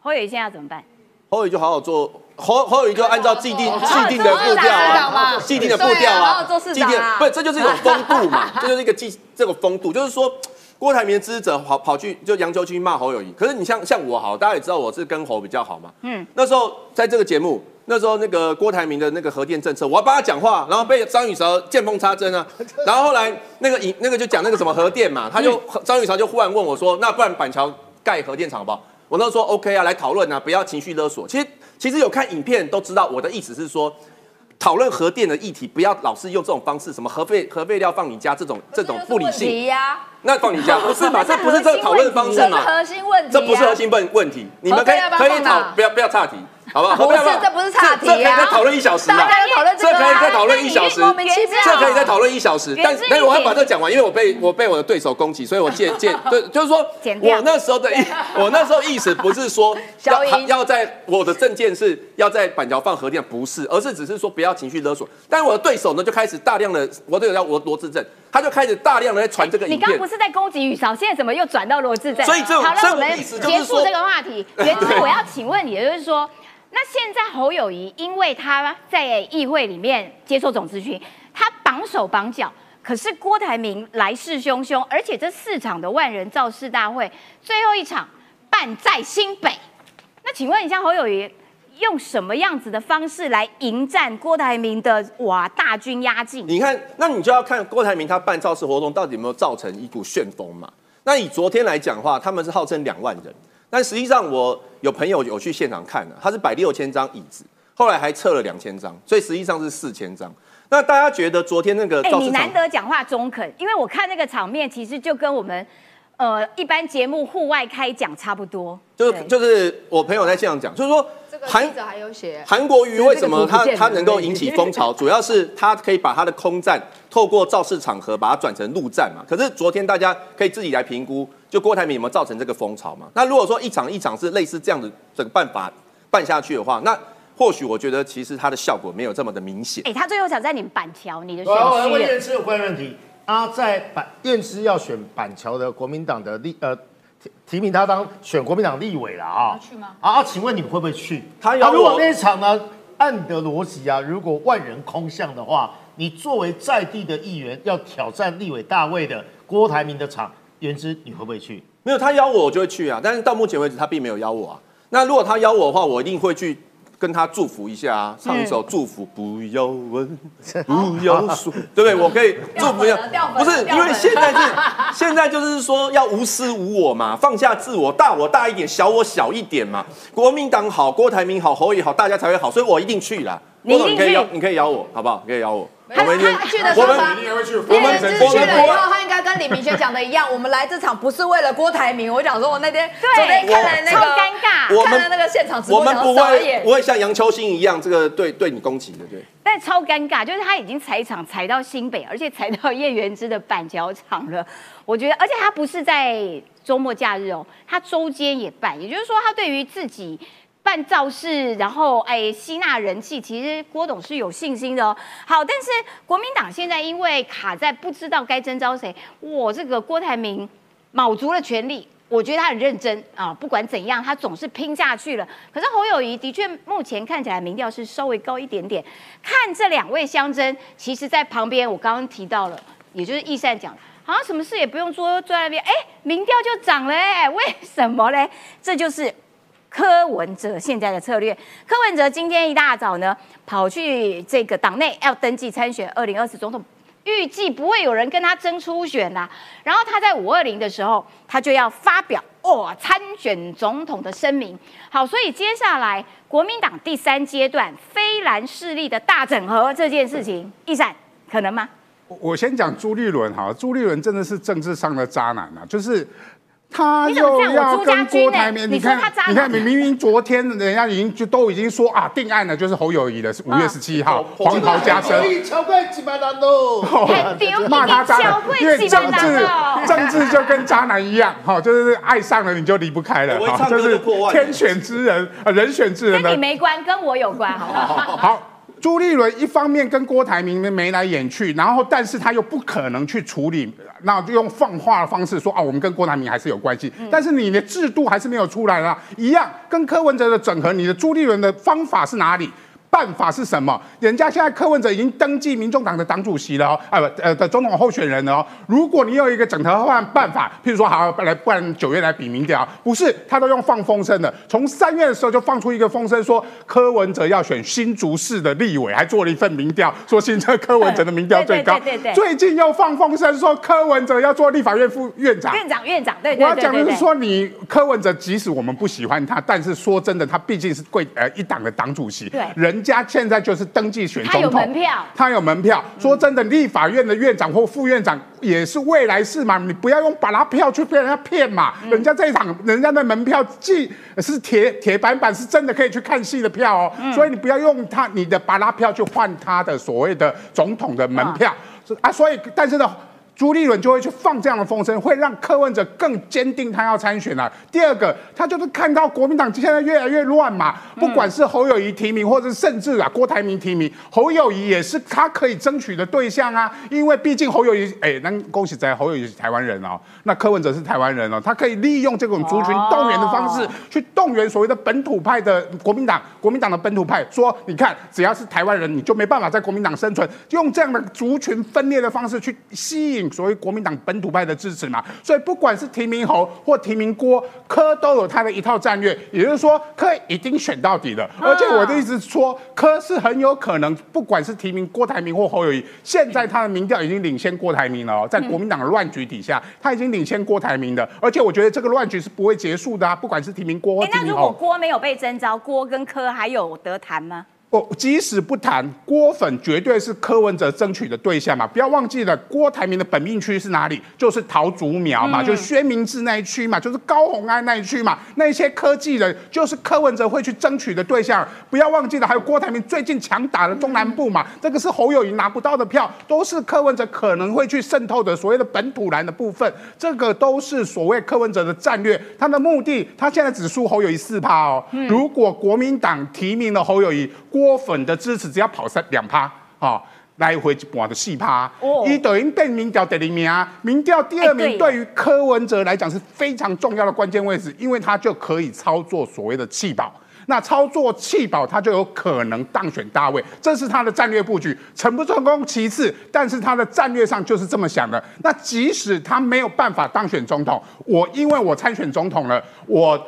侯友谊现在要怎么办？侯友谊就好好做。侯侯友谊就按照既定既定的步调啊，既定的步调啊，既定不，这就是一种风度嘛，这就是一个既这个风度，就是说郭台铭的支持者跑跑去就扬州去骂侯友谊，可是你像像我好，大家也知道我是跟侯比较好嘛，嗯，那时候在这个节目，那时候那个郭台铭的那个核电政策，我要帮他讲话，然后被张雨韶见缝插针啊，然后后来那个影那个就讲那个什么核电嘛，他就张雨韶就忽然问我说，那不然板桥盖核电厂好不好？我那时候说 OK 啊，来讨论啊，不要情绪勒索，其实。其实有看影片都知道，我的意思是说，讨论核电的议题，不要老是用这种方式，什么核废核废料放你家这种这种不理性。那放你家 不是嘛？这不是这个讨论方式嘛？核心问题，这不是核心问问题。你们可以可以讨，不要不要岔题。好不好？不是这不是岔题啊这这可以讨论一小时啊可以再讨论一小时，这可以再讨论一小时。但是我要把这讲完，因为我被我被我的对手攻击，所以我借借对，就是说我那时候的意，我那时候意思不是说要要在我的证件是要在板桥放核电，不是，而是只是说不要情绪勒索。但是我的对手呢，就开始大量的，我对手叫罗罗志正，他就开始大量的在传这个影片你刚刚不。是在攻击雨嫂，现在怎么又转到罗志正？所以这好了，所以我们我的意思就是说结束这个话题。原之，我要请问你的就是说，那现在侯友谊，因为他在议会里面接受总咨询，他绑手绑脚。可是郭台铭来势汹汹，而且这四场的万人造势大会，最后一场办在新北。那请问一下侯友谊，用什么样子的方式来迎战郭台铭的哇大军压境？你看，那你就要看郭台铭他办造势活动到底有没有造成一股旋风嘛？那以昨天来讲的话，他们是号称两万人，但实际上我有朋友有去现场看的，他是摆六千张椅子，后来还撤了两千张，所以实际上是四千张。那大家觉得昨天那个哎、你难得讲话中肯，因为我看那个场面，其实就跟我们呃一般节目户外开讲差不多。就是就是我朋友在现场讲，就是说韩者还有写，韩国瑜为什么他他能够引起风潮，主要是他可以把他的空战透过造势场合把它转成陆战嘛。可是昨天大家可以自己来评估，就郭台铭有没有造成这个风潮嘛？那如果说一场一场是类似这样的整个办法办下去的话，那或许我觉得其实它的效果没有这么的明显哎、。他最后想在你们板桥，你的选我要问，燕之有关的问题。啊，在板燕之要选板桥的国民党的立呃提提名他当选国民党立委了啊？去吗？啊啊，请问你会不会去？他要啊，如果那一场呢，按你的逻辑啊，如果万人空巷的话，你作为在地的议员要挑战立委大位的郭台铭的场，原之你会不会去？没有他邀我，我就会去啊。但是到目前为止，他并没有邀我啊。那如果他邀我的话，我一定会去跟他祝福一下啊，唱一首祝福，不要问，不要说，对不对？我可以祝福一下掉粉了，不是因为现在是现在就是说要无私无我嘛，放下自我，大我大一点，小我小一点嘛。国民党好，郭台铭好，侯也好，大家才会好，所以我一定去啦。你可以邀去，你可以邀我，好不好？你可以邀我，他他去的时候他你也会去，我们我们去了以后，他应该跟李明轩讲的一样，我们来这场不是为了郭台铭。我讲说，我那天昨天看了那个超尴尬。我们看了那个现场直播，我们不会不会像杨秋兴一样，这个对对你攻击的，对。但超尴尬，就是他已经踩场踩到新北，而且踩到叶元之的板桥场了。我觉得，而且他不是在周末假日哦，他周间也办，也就是说，他对于自己办造势，然后哎吸纳人气，其实郭董是有信心的哦。好，但是国民党现在因为卡在不知道该征召谁，我这个郭台铭卯足了全力。我觉得他很认真啊，不管怎样，他总是拼下去了。可是侯友谊的确目前看起来民调是稍微高一点点。看这两位相争，其实在旁边我刚刚提到了，也就是易善讲，好像什么事也不用做，坐在那边，哎，民调就涨了，哎，为什么嘞？这就是柯文哲现在的策略。柯文哲今天一大早呢，跑去这个党内要登记参选二零二四总统。预计不会有人跟他争初选啦、然后他在五二零的时候，他就要发表哦参选总统的声明。好，所以接下来国民党第三阶段非蓝势力的大整合这件事情，一闪可能吗？我先讲朱立伦哈，朱立伦真的是政治上的渣男啊，就是。他又要跟郭台铭，你你看他渣，你看，明明明昨天人家已经就都已经说啊，定案了，就是侯友谊的，是五月嗯十七号，黄袍加身，巧怪几百难喽。很丢骂他渣男因为政治政治就跟渣男一样，哈，就是爱上了你就离不开了，就是天选之人，呃，人选之人的跟你没关，跟我有关，好不好？好，朱立伦一方面跟郭台铭眉来眼去，然后但是他又不可能去处理，那就用放话的方式说啊，我们跟郭台铭还是有关系，但是你的制度还是没有出来啦，一样跟柯文哲的整合，你的朱立伦的方法是哪里？办法是什么？人家现在柯文哲已经登记民众党的党主席了哦，啊不呃的总统候选人了哦。如果你有一个整合换办法，譬如说好来，不然九月来比民调，不是他都用放风声的。从三月的时候就放出一个风声，说柯文哲要选新竹市的立委，还做了一份民调，说新竹柯文哲的民调最高。对对对对对最近又放风声说柯文哲要做立法院副院长。院长，院长，对我要。讲的是说，你柯文哲即使我们不喜欢他，但是说真的，他毕竟是贵呃一党的党主席，对人人家现在就是登记选总统，他有门票，他有门票。说真的，立法院的院长或副院长也是未来式嘛，你不要用把他票去被人家骗嘛。人家这一场，人家的门票既是铁铁板板，是真的可以去看戏的票哦。所以你不要用他你的把拉票去换他的所谓的总统的门票啊。所以，但是呢。朱立伦就会去放这样的风声，会让柯文哲更坚定他要参选了。第二个，他就是看到国民党现在越来越乱嘛，不管是侯友谊提名，或者甚至啊郭台铭提名，侯友谊也是他可以争取的对象啊。因为毕竟侯友谊，哎，那恭喜在侯友谊是台湾人哦，那柯文哲是台湾人哦，他可以利用这种族群动员的方式去动员所谓的本土派的国民党，国民党的本土派说，你看只要是台湾人，你就没办法在国民党生存，用这样的族群分裂的方式去吸引。所谓国民党本土派的支持嘛，所以不管是提名侯或提名郭，柯都有他的一套战略，也就是说柯已经选到底了。而且我的意思是说，柯是很有可能，不管是提名郭台铭或侯友谊，现在他的民调已经领先郭台铭了哦，在国民党的乱局底下，他已经领先郭台铭的。而且我觉得这个乱局是不会结束的啊，不管是提名郭或提名侯。那如果郭没有被征召，郭跟柯还有得谈吗？哦，即使不谈郭粉，绝对是柯文哲争取的对象嘛！不要忘记了，郭台铭的本命区是哪里？就是桃竹苗嘛，就是薛明志那一区嘛，就是高鸿安那一区嘛。那些科技人就是柯文哲会去争取的对象。不要忘记了，还有郭台铭最近强打的中南部嘛，这个是侯友谊拿不到的票，都是柯文哲可能会去渗透的所谓的本土蓝的部分。这个都是所谓柯文哲的战略，他的目的，他现在只输侯友谊四趴哦。如果国民党提名了侯友谊，郭粉的支持只要跑三两趴啊，来回一半的四趴，一等于变民调第二名啊，民调第二名对于柯文哲来讲是非常重要的关键位置，因为他就可以操作所谓的弃保，那操作弃保他就有可能当选大位，这是他的战略布局，成不成功其次，但是他的战略上就是这么想的。那即使他没有办法当选总统，我因为我参选总统了，我。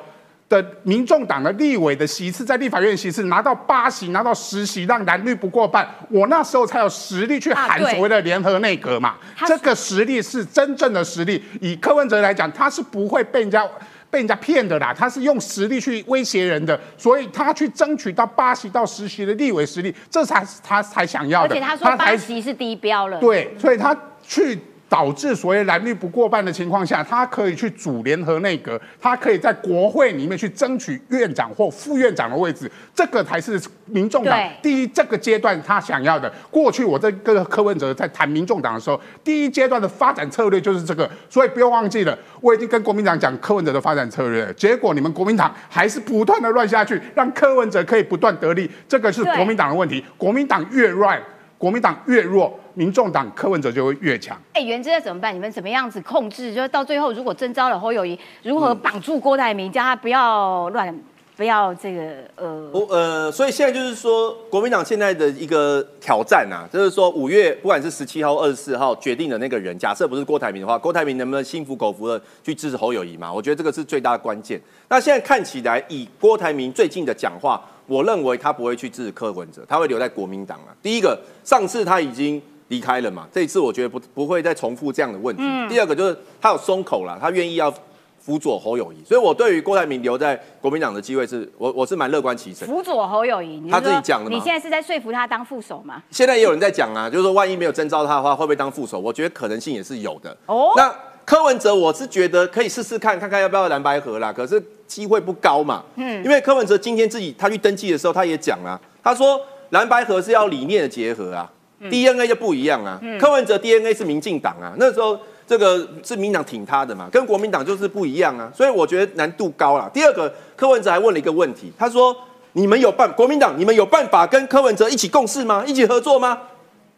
的民众党的立委的席次，在立法院席次拿到八席，拿到十席，让蓝绿不过半，我那时候才有实力去喊所谓的联合内阁嘛。这个实力是真正的实力。以柯文哲来讲，他是不会被人家被人家骗的啦，他是用实力去威胁人的，所以他去争取到八席到十席的立委实力，这才是他才想要的。而且他说八席是低标了。对，所以他去。导致所谓蓝绿不过半的情况下，他可以去组联合内阁，他可以在国会里面去争取院长或副院长的位置，这个才是民众党第一这个阶段他想要的。过去我在跟柯文哲在谈民众党的时候，第一阶段的发展策略就是这个，所以不用忘记了，我已经跟国民党讲柯文哲的发展策略，结果你们国民党还是不断的乱下去，让柯文哲可以不断得利，这个是国民党的问题，国民党越乱。国民党越弱，民众党柯文哲就会越强。哎，原这怎么办？你们怎么样子控制？就是到最后，如果征召了侯友谊，如何绑住郭台铭，叫他不要乱，不要这个呃。我呃，所以现在就是说，国民党现在的一个挑战啊，就是说五月不管是十七号、二十四号决定的那个人，假设不是郭台铭的话，郭台铭能不能心服口服的去支持侯友谊嘛？我觉得这个是最大的关键。那现在看起来，以郭台铭最近的讲话。我认为他不会去支持柯文哲，他会留在国民党啊。第一个，上次他已经离开了嘛，这一次我觉得不不会再重复这样的问题。第二个就是他有松口了，他愿意要辅佐侯友谊，所以我对于郭台铭留在国民党的机会是我我是蛮乐观其成。辅佐侯友谊，他自己讲的你现在是在说服他当副手吗？现在也有人在讲啊，就是说万一没有征召他的话，会不会当副手？我觉得可能性也是有的。哦，那。柯文哲，我是觉得可以试试看，看看要不要蓝白合啦。可是机会不高嘛。嗯，因为柯文哲今天自己他去登记的时候，他也讲了，他说蓝白合是要理念的结合啊，DNA 就不一样啊。柯文哲 DNA 是民进党啊，那时候这个是民党挺他的嘛，跟国民党就是不一样啊。所以我觉得难度高了。第二个，柯文哲还问了一个问题，他说：你们有办国民党，你们有办法跟柯文哲一起共事吗？一起合作吗？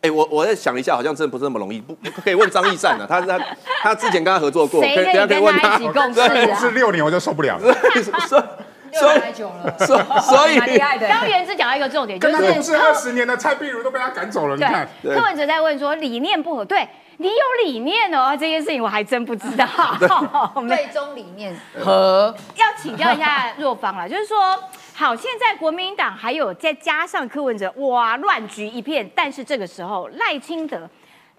哎，我我在想一下，好像真的不是那么容易，不可以问张义善啊，他他他之前跟他合作过，可以等下可以问他。共事 六年我就受不了了，所以太久了，所以 高原只讲到一个重点，就是共事二十年的蔡碧如都被他赶走了，你看。柯文哲在问说理念不合，对你有理念哦，这件事情我还真不知道。最终理念和要请教一下若芳了，就是说。好，现在国民党还有再加上柯文哲，哇，乱局一片。但是这个时候，赖清德，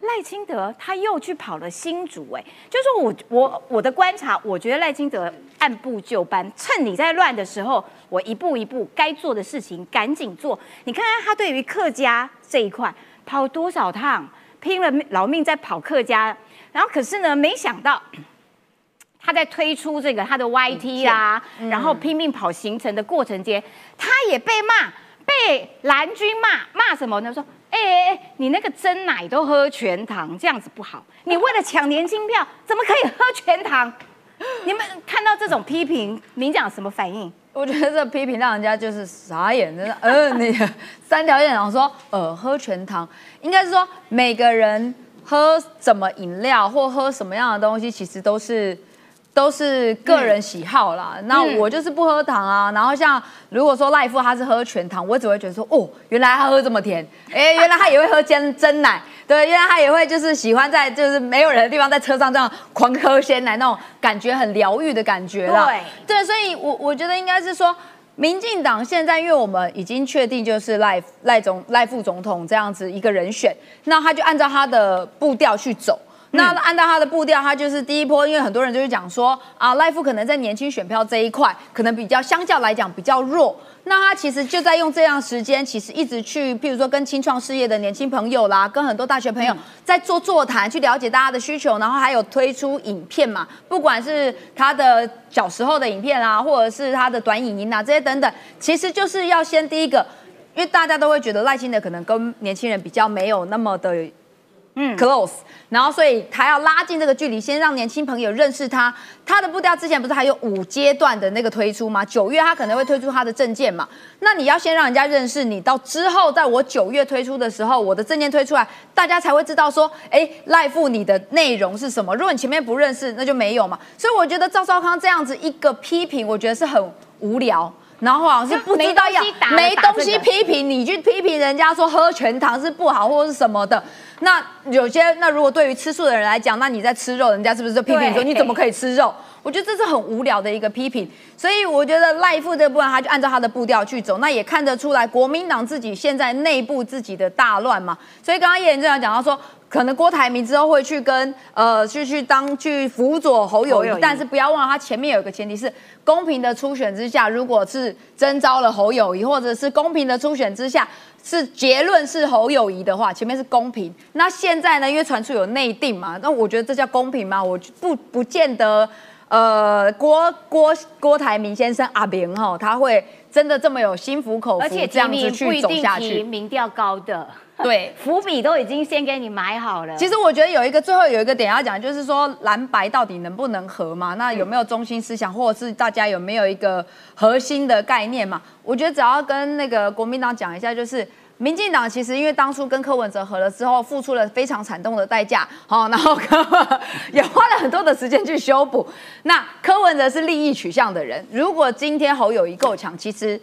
赖清德他又去跑了新竹，哎，就是我我我的观察，我觉得赖清德按部就班，趁你在乱的时候，我一步一步该做的事情赶紧做。你看看他对于客家这一块跑多少趟，拼了老命在跑客家，然后可是呢，没想到他在推出这个他的 YT 啦，然后拼命跑行程的过程间，他也被骂，被蓝军骂，骂什么呢？说。哎哎哎！你那个真奶都喝全糖，这样子不好。你为了抢年轻票，怎么可以喝全糖？你们看到这种批评，民讲什么反应？我觉得这批评让人家就是傻眼，真的。呃，你三条院长说，呃，喝全糖，应该是说每个人喝什么饮料或喝什么样的东西，其实都是。都是个人喜好啦，那我就是不喝糖啊。然后像如果说赖夫他是喝全糖，我只会觉得说，哦，原来他喝这么甜，哎，原来他也会喝真真奶，对，原来他也会就是喜欢在就是没有人的地方在车上这样狂喝鲜奶，那种感觉很疗愈的感觉啦。对，对，所以我我觉得应该是说，民进党现在因为我们已经确定就是赖赖总赖副总统这样子一个人选，那他就按照他的步调去走。那按照他的步调，他就是第一波，因为很多人就是讲说啊，赖夫可能在年轻选票这一块，可能比较相较来讲比较弱。那他其实就在用这样时间，其实一直去，譬如说跟青创事业的年轻朋友啦，跟很多大学朋友在做座谈，去了解大家的需求，然后还有推出影片嘛，不管是他的小时候的影片啊，或者是他的短影音啊，这些等等，其实就是要先第一个，因为大家都会觉得赖清德可能跟年轻人比较没有那么的。嗯，close，然后所以他要拉近这个距离，先让年轻朋友认识他。他的步调之前不是还有五阶段的那个推出吗？九月他可能会推出他的证件嘛？那你要先让人家认识你，到之后在我九月推出的时候，我的证件推出来，大家才会知道说，哎，赖富你的内容是什么。如果你前面不认识，那就没有嘛。所以我觉得赵少康这样子一个批评，我觉得是很无聊。然后好像是不知道要没东西批评，你去批评人家说喝全糖是不好或者是什么的。那有些那如果对于吃素的人来讲，那你在吃肉，人家是不是就批评说你怎么可以吃肉？我觉得这是很无聊的一个批评。所以我觉得赖富这部分，他就按照他的步调去走，那也看得出来国民党自己现在内部自己的大乱嘛。所以刚刚叶仁正讲到说，可能郭台铭之后会去跟呃去去当去辅佐侯友谊，但是不要忘了他前面有一个前提是公平的初选之下，如果是征召了侯友谊，或者是公平的初选之下。是结论是侯友谊的话，前面是公平。那现在呢？因为传出有内定嘛，那我觉得这叫公平吗？我不不见得。呃，郭郭郭台铭先生阿明哈，他会真的这么有心服口服，而且这样子去走下去，民调高的。对，伏笔都已经先给你埋好了。其实我觉得有一个最后有一个点要讲，就是说蓝白到底能不能合嘛？那有没有中心思想，或者是大家有没有一个核心的概念嘛？我觉得只要跟那个国民党讲一下，就是民进党其实因为当初跟柯文哲合了之后，付出了非常惨痛的代价，好，然后也花了很多的时间去修补。那柯文哲是利益取向的人，如果今天侯友谊够强，其实。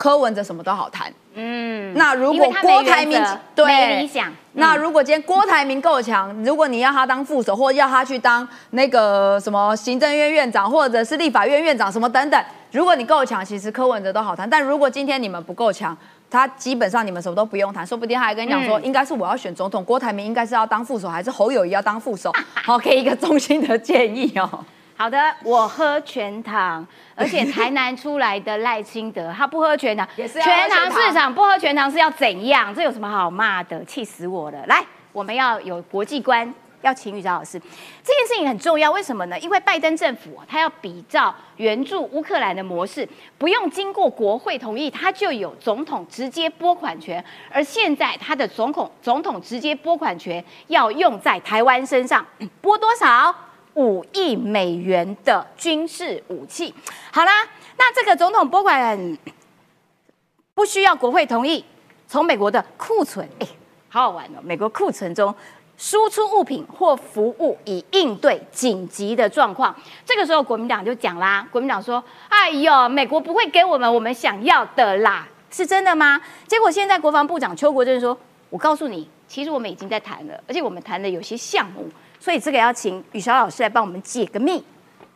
柯文哲什么都好谈，嗯，那如果郭台铭对理想，那如果今天郭台铭够强，如果你要他当副手，或要他去当那个什么行政院院长，或者是立法院院长什么等等，如果你够强，其实柯文哲都好谈。但如果今天你们不够强，他基本上你们什么都不用谈，说不定他还跟你讲说，应该是我要选总统，郭台铭应该是要当副手，还是侯友谊要当副手？好，给一个衷心的建议哦。好的，我喝全糖，而且台南出来的赖清德 他不喝全糖，也是全糖市场不喝全糖是要怎样？这有什么好骂的？气死我了！来，我们要有国际观，要请宇昭老师。这件事情很重要，为什么呢？因为拜登政府他要比照援助乌克兰的模式，不用经过国会同意，他就有总统直接拨款权。而现在他的总统总统直接拨款权要用在台湾身上，拨多少？五亿美元的军事武器，好啦，那这个总统拨款不需要国会同意，从美国的库存，哎，好好玩哦，美国库存中输出物品或服务以应对紧急的状况。这个时候国民党就讲啦，国民党说：“哎呦，美国不会给我们我们想要的啦，是真的吗？”结果现在国防部长邱国正说：“我告诉你，其实我们已经在谈了，而且我们谈的有些项目。”所以这个要请雨乔老师来帮我们解个密。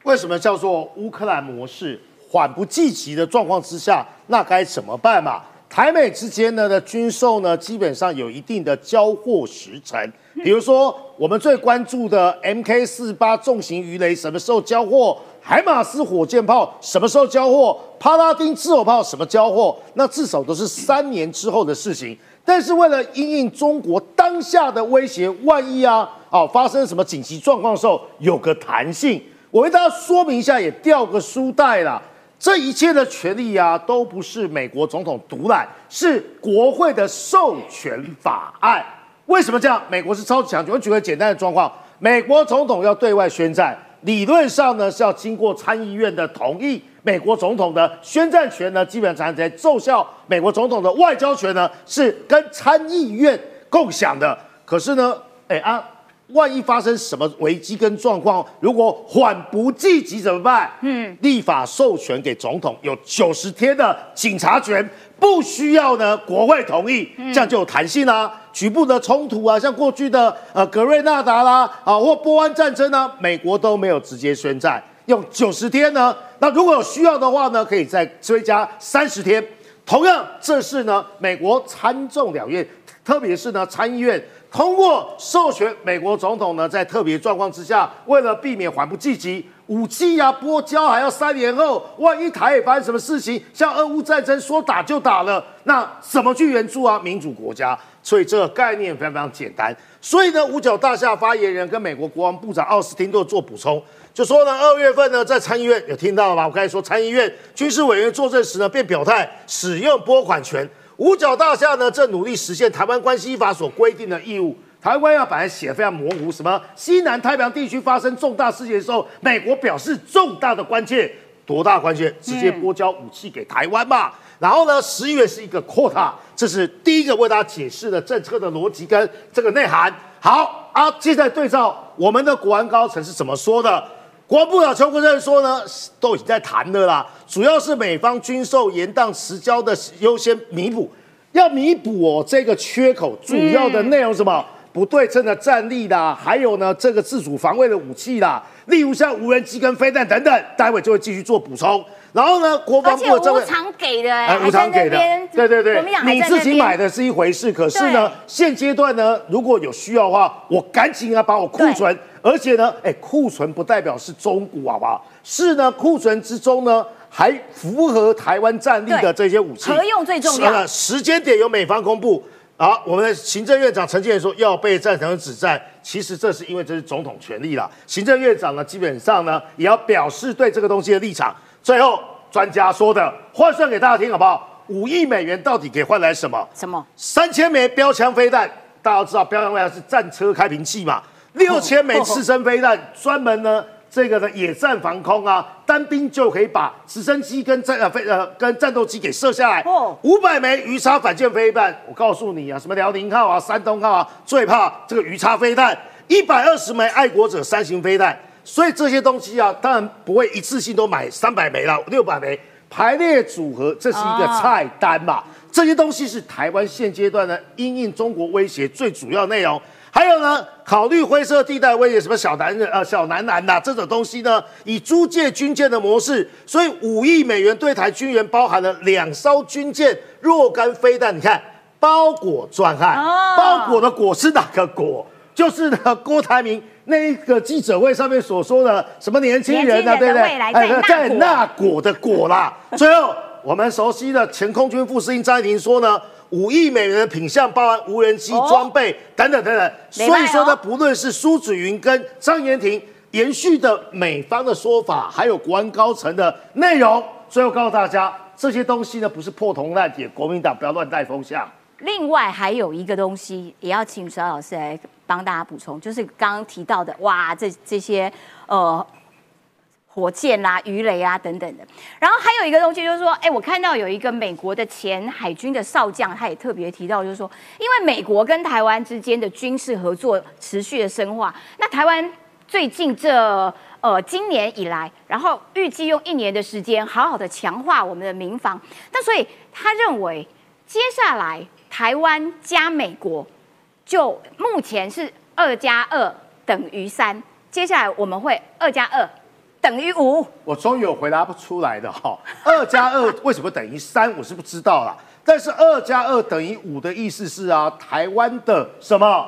为什么叫做乌克兰模式？缓不济急的状况之下，那该怎么办嘛？台美之间呢的军售呢，基本上有一定的交货时程。比如说我们最关注的 MK 四八重型鱼雷什么时候交货？海马斯火箭炮什么时候交货？帕拉丁自火炮什么交货？那至少都是三年之后的事情。但是为了因应中国当下的威胁，万一啊，哦发生什么紧急状况的时候，有个弹性。我为大家说明一下，也掉个书袋啦。这一切的权利啊，都不是美国总统独揽，是国会的授权法案。为什么这样？美国是超级强权。我举个简单的状况：美国总统要对外宣战。理论上呢是要经过参议院的同意，美国总统的宣战权呢基本上在奏效，美国总统的外交权呢是跟参议院共享的。可是呢，哎啊，万一发生什么危机跟状况，如果缓不济急怎么办？嗯，立法授权给总统有九十天的警察权，不需要呢国会同意，这样就有弹性啦。局部的冲突啊，像过去的呃格瑞纳达啦啊，或波湾战争呢，美国都没有直接宣战，用九十天呢。那如果有需要的话呢，可以再追加三十天。同样，这是呢美国参众两院，特别是呢参议院通过授权美国总统呢，在特别状况之下，为了避免缓不济急，武器呀拨交还要三年后，万一台也发生什么事情，像俄乌战争说打就打了，那怎么去援助啊民主国家？所以这个概念非常非常简单。所以呢，五角大厦发言人跟美国国防部长奥斯汀都做补充，就说呢，二月份呢，在参议院有听到了吧？我刚才说参议院军事委员作证时呢，便表态使用拨款权。五角大厦呢，正努力实现台湾关系法所规定的义务。台湾关系法本来写非常模糊，什么西南太平洋地区发生重大事件的时候，美国表示重大的关切，多大关切？直接拨交武器给台湾嘛。然后呢，十一月是一个 quota，这是第一个为大家解释的政策的逻辑跟这个内涵。好啊，现在对照我们的国安高层是怎么说的？国防部长邱国正说呢，都已经在谈的啦，主要是美方军售延宕迟交的优先弥补，要弥补哦这个缺口，主要的内容什么？不对称的战力啦，还有呢这个自主防卫的武器啦，例如像无人机跟飞弹等等，待会就会继续做补充。然后呢，国防部的这无偿给的，哎，无偿给的，对对对，你自己买的是一回事，可是呢，现阶段呢，如果有需要的话，我赶紧啊把我库存，而且呢，哎，库存不代表是中古，好不好？是呢，库存之中呢，还符合台湾战力的这些武器，何用最重要？时间点由美方公布。好，我们的行政院长陈建仁说要被赞成止战，其实这是因为这是总统权力啦。行政院长呢，基本上呢，也要表示对这个东西的立场。最后，专家说的换算给大家听好不好？五亿美元到底可以换来什么？什么？三千枚标枪飞弹，大家知道标枪飞弹是战车开瓶器嘛？六千枚刺身飞弹，专门呢这个的野战防空啊，单兵就可以把直升机跟战呃飞呃跟战斗机给射下来。哦，五百枚鱼叉反舰飞弹，我告诉你啊，什么辽宁号啊、山东号啊，最怕这个鱼叉飞弹。一百二十枚爱国者三型飞弹。所以这些东西啊，当然不会一次性都买三百枚了，六百枚排列组合，这是一个菜单嘛。这些东西是台湾现阶段呢因应中国威胁最主要内容。还有呢，考虑灰色地带威胁，什么小男人呃小男男呐这种东西呢，以租借军舰的模式，所以五亿美元对台军援包含了两艘军舰、若干飞弹。你看，包裹专案，包裹的裹是哪个裹？就是呢，郭台铭。那个记者会上面所说的什么年轻人啊，对不对？哎，在那果的果啦。最后，我们熟悉的前空军副司令张怡婷说呢，五亿美元的品相包含无人机装备等等等等。所以说呢，不论是苏子云跟张延廷延续的美方的说法，还有国安高层的内容，最后告诉大家，这些东西呢不是破铜烂铁，国民党不要乱带风向。另外还有一个东西，也要请邵老师来帮大家补充，就是刚刚提到的，哇，这这些呃火箭啦、鱼雷啊等等的。然后还有一个东西，就是说，哎，我看到有一个美国的前海军的少将，他也特别提到，就是说，因为美国跟台湾之间的军事合作持续的深化，那台湾最近这呃今年以来，然后预计用一年的时间，好好的强化我们的民防。那所以他认为，接下来。台湾加美国，就目前是二加二等于三，接下来我们会二加二等于五。我终于有回答不出来的哈，二加二为什么等于三？我是不知道啦。但是二加二等于五的意思是啊，台湾的什么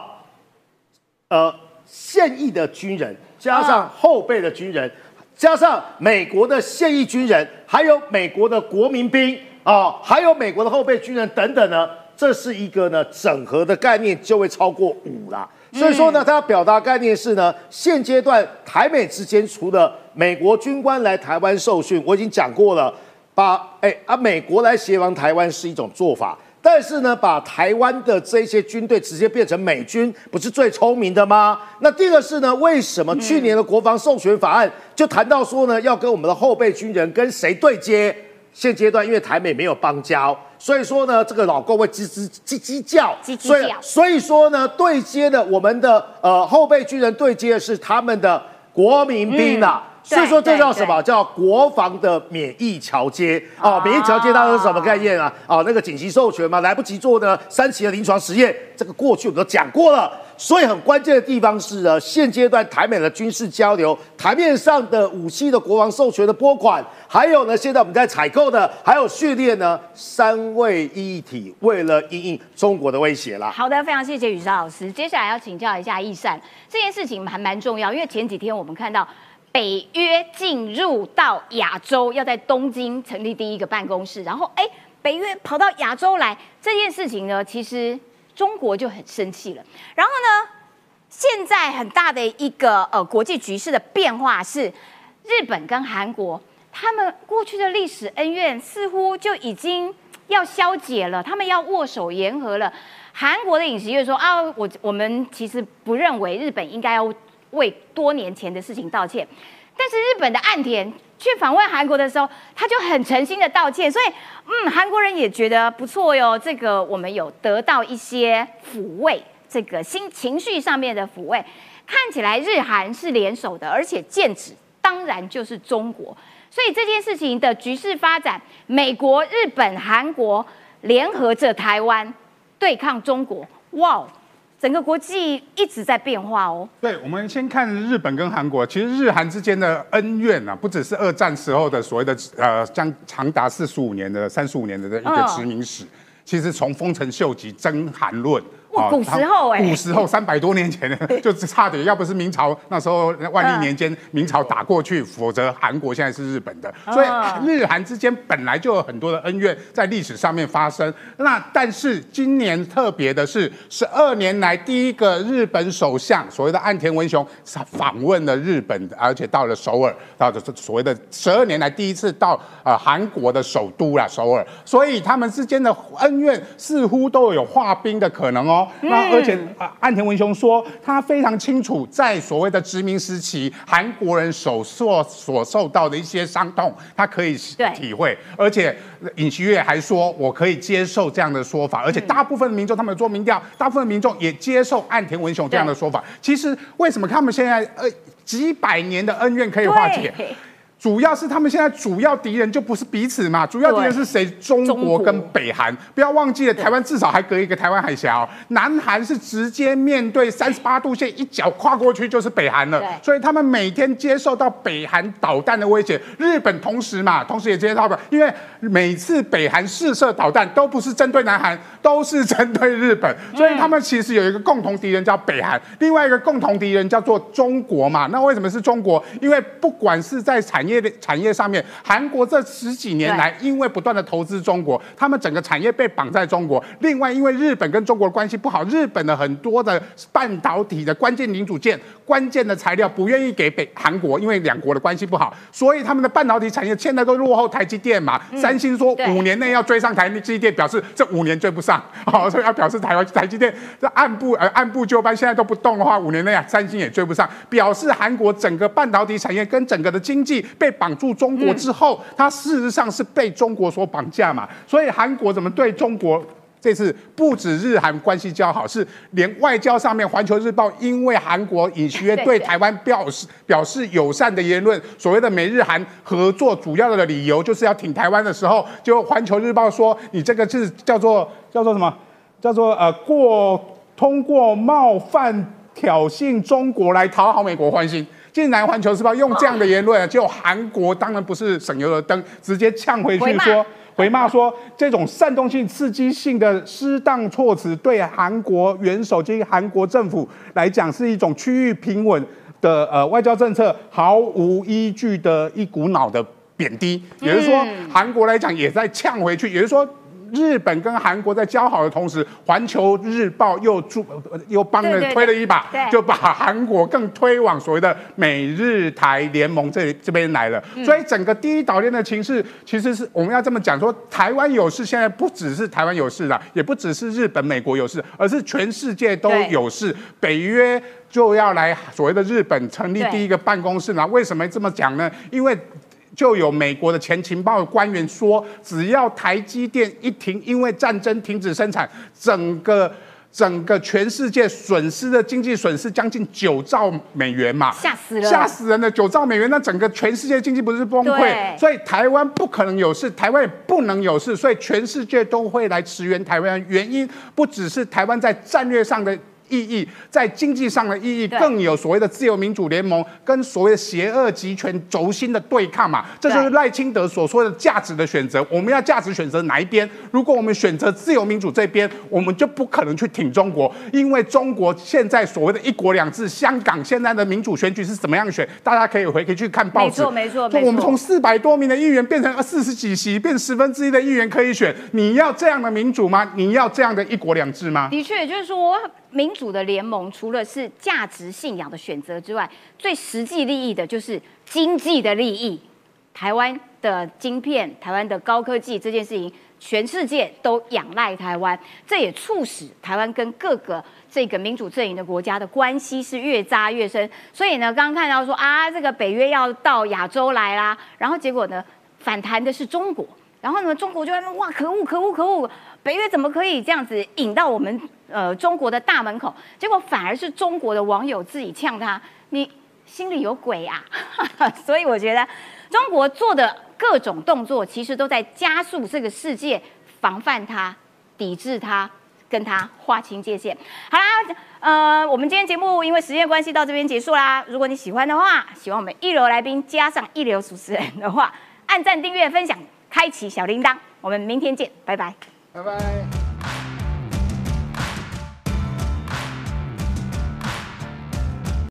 呃现役的军人，加上后备的军人，加上美国的现役军人，还有美国的国民兵啊，还有美国的后备军人等等呢，这是一个呢整合的概念，就会超过五啦。所以说呢，他要表达概念是呢，现阶段台美之间除了美国军官来台湾受训，我已经讲过了，把哎啊美国来协防台湾是一种做法，但是呢，把台湾的这些军队直接变成美军，不是最聪明的吗？那第二个是呢，为什么去年的国防授权法案就谈到说呢，要跟我们的后备军人跟谁对接？现阶段因为台美没有邦交，所以说呢，这个老公会吱吱叽叽叫，叽叽所以所以说呢，对接的我们的呃后备军人对接的是他们的国民兵啊。嗯所以说这叫什么？叫国防的免疫桥接哦，免疫桥接它是什么概念啊？哦，那个紧急授权嘛，来不及做的三期的临床实验，这个过去我们都讲过了。所以很关键的地方是呢，现阶段台美的军事交流，台面上的武器的国防授权的拨款，还有呢，现在我们在采购的，还有序列呢，三位一体，为了应应中国的威胁啦。好的，非常谢谢宇超老师。接下来要请教一下易善，这件事情还蛮重要，因为前几天我们看到北约进入到亚洲，要在东京成立第一个办公室，然后哎，北约跑到亚洲来，这件事情呢，其实中国就很生气了。然后呢，现在很大的一个呃国际局势的变化是，日本跟韩国他们过去的历史恩怨似乎就已经要消解了，他们要握手言和了。韩国的尹锡悦说啊，我我们其实不认为日本应该要为多年前的事情道歉，但是日本的岸田去访问韩国的时候，他就很诚心的道歉，所以嗯，韩国人也觉得不错哟，这个我们有得到一些抚慰，这个心情绪上面的抚慰，看起来日韩是联手的，而且剑指当然就是中国，所以这件事情的局势发展，美国、日本、韩国联合着台湾对抗中国，哇，整个国际一直在变化哦。对，我们先看日本跟韩国，其实日韩之间的恩怨啊，不只是二战时候的所谓的呃，将长达四十五年的、三十五年的一个嗯殖民史。其实从丰臣秀吉征韩论，啊哇古时候欸古时候三百多年前的，就差点，要不是明朝那时候万历年间明朝打过去，否则韩国现在是日本的。所以嗯日韩之间本来就有很多的恩怨在历史上面发生。那但是今年特别的是，十二年来第一个日本首相所谓的岸田文雄访问了日本，而且到了首尔，到这所谓的十二年来第一次到呃韩国的首都啦首尔，所以他们之间的恩怨似乎都有化冰的可能哦。那而且呃岸田文雄说，他非常清楚在所谓的殖民时期，韩国人所受所受到的一些伤痛，他可以体会，而且尹锡悦还说，我可以接受这样的说法，而且大部分的民众他们有做民调，大部分的民众也接受岸田文雄这样的说法。其实为什么他们现在呃几百年的恩怨可以化解？对主要是他们现在主要敌人就不是彼此嘛，主要敌人是谁？中中国国跟北韩。不要忘记了，台湾至少还隔一个台湾海峡哦。南韩是直接面对三十八度线，一脚跨过去就是北韩了。所以他们每天接受到北韩导弹的威胁。日本同时嘛，同时也接受到，因为每次北韩试射导弹都不是针对南韩，都是针对日本，所以他们其实有一个共同敌人叫北韩，另外一个共同敌人叫做中国嘛。那为什么是中国？因为不管是在产业的产业上面，韩国这十几年来因为不断的投资中国，他们整个产业被绑在中国。另外，因为日本跟中国的关系不好，日本的很多的半导体的关键零组件、关键的材料不愿意给北韩国，因为两国的关系不好，所以他们的半导体产业现在都落后台积电嘛。三星说五年内要追上台积电，表示这五年追不上，好、所以要表示台湾台积电这按部呃按部就班，现在都不动的话，五年内啊三星也追不上，表示韩国整个半导体产业跟整个的经济被绑住中国之后，他事实上是被中国所绑架嘛，所以韩国怎么对中国？这次不止日韩关系交好，是连外交上面，《环球日报》因为韩国尹锡悦对台湾表示表示友善的言论，所谓的美日韩合作主要的理由就是要挺台湾的时候，就《环球日报》说你这个是叫做叫做什么？叫做呃过通过冒犯挑衅中国来讨好美国欢心。竟然《环球时报》用这样的言论，就韩国当然不是省油的灯，直接呛回去说。回骂说，这种煽动性、刺激性的适当措辞，对韩国元首及韩国政府来讲，是一种区域平稳的呃外交政策毫无依据的一股脑的贬低。也就是说，韩国来讲也在呛回去，也就是说。日本跟韩国在交好的同时，《环球日报》又助又帮了推了一把，就把韩国更推往所谓的美日台联盟这这边来了。所以整个第一岛链的情势，其实是我们要这么讲说，台湾有事，现在不只是台湾有事了，也不只是日本、美国有事，而是全世界都有事。北约就要来所谓的日本成立第一个办公室了。为什么这么讲呢？因为就有美国的前情报官员说，只要台积电一停，因为战争停止生产，整个整个全世界损失的经济损失将近九兆美元嘛，吓死了，吓死人的九兆美元，那整个全世界经济不是崩溃？所以台湾不可能有事，台湾也不能有事，所以全世界都会来驰援台湾。原因不只是台湾在战略上的。意义在经济上的意义更有所谓的自由民主联盟跟所谓的邪恶集权轴心的对抗嘛，这就是赖清德所说的价值的选择。我们要价值选择哪一边？如果我们选择自由民主这边，我们就不可能去挺中国，因为中国现在所谓的一国两制，香港现在的民主选举是怎么样选？大家可以回可以去看报纸。没错没错，我们从四百多名的议员变成四十几席，变十分之一的议员可以选。你要这样的民主吗？你要这样的一国两制吗？的确，就是说。民主的联盟除了是价值信仰的选择之外，最实际利益的就是经济的利益。台湾的晶片、台湾的高科技这件事情，全世界都仰赖台湾，这也促使台湾跟各个这个民主阵营的国家的关系是越扎越深。所以呢，刚刚看到说啊，这个北约要到亚洲来啦，然后结果呢，反弹的是中国，然后呢，中国就在那哇，可恶，可恶，可恶，北约怎么可以这样子引到我们？呃，中国的大门口，结果反而是中国的网友自己呛他，你心里有鬼啊！所以我觉得中国做的各种动作，其实都在加速这个世界防范它、抵制它、跟它划清界限。好啦，呃，我们今天节目因为时间关系到这边结束啦。如果你喜欢的话，喜欢我们一流来宾加上一流主持人的话，按赞、订阅、分享、开启小铃铛。我们明天见，拜拜，拜拜。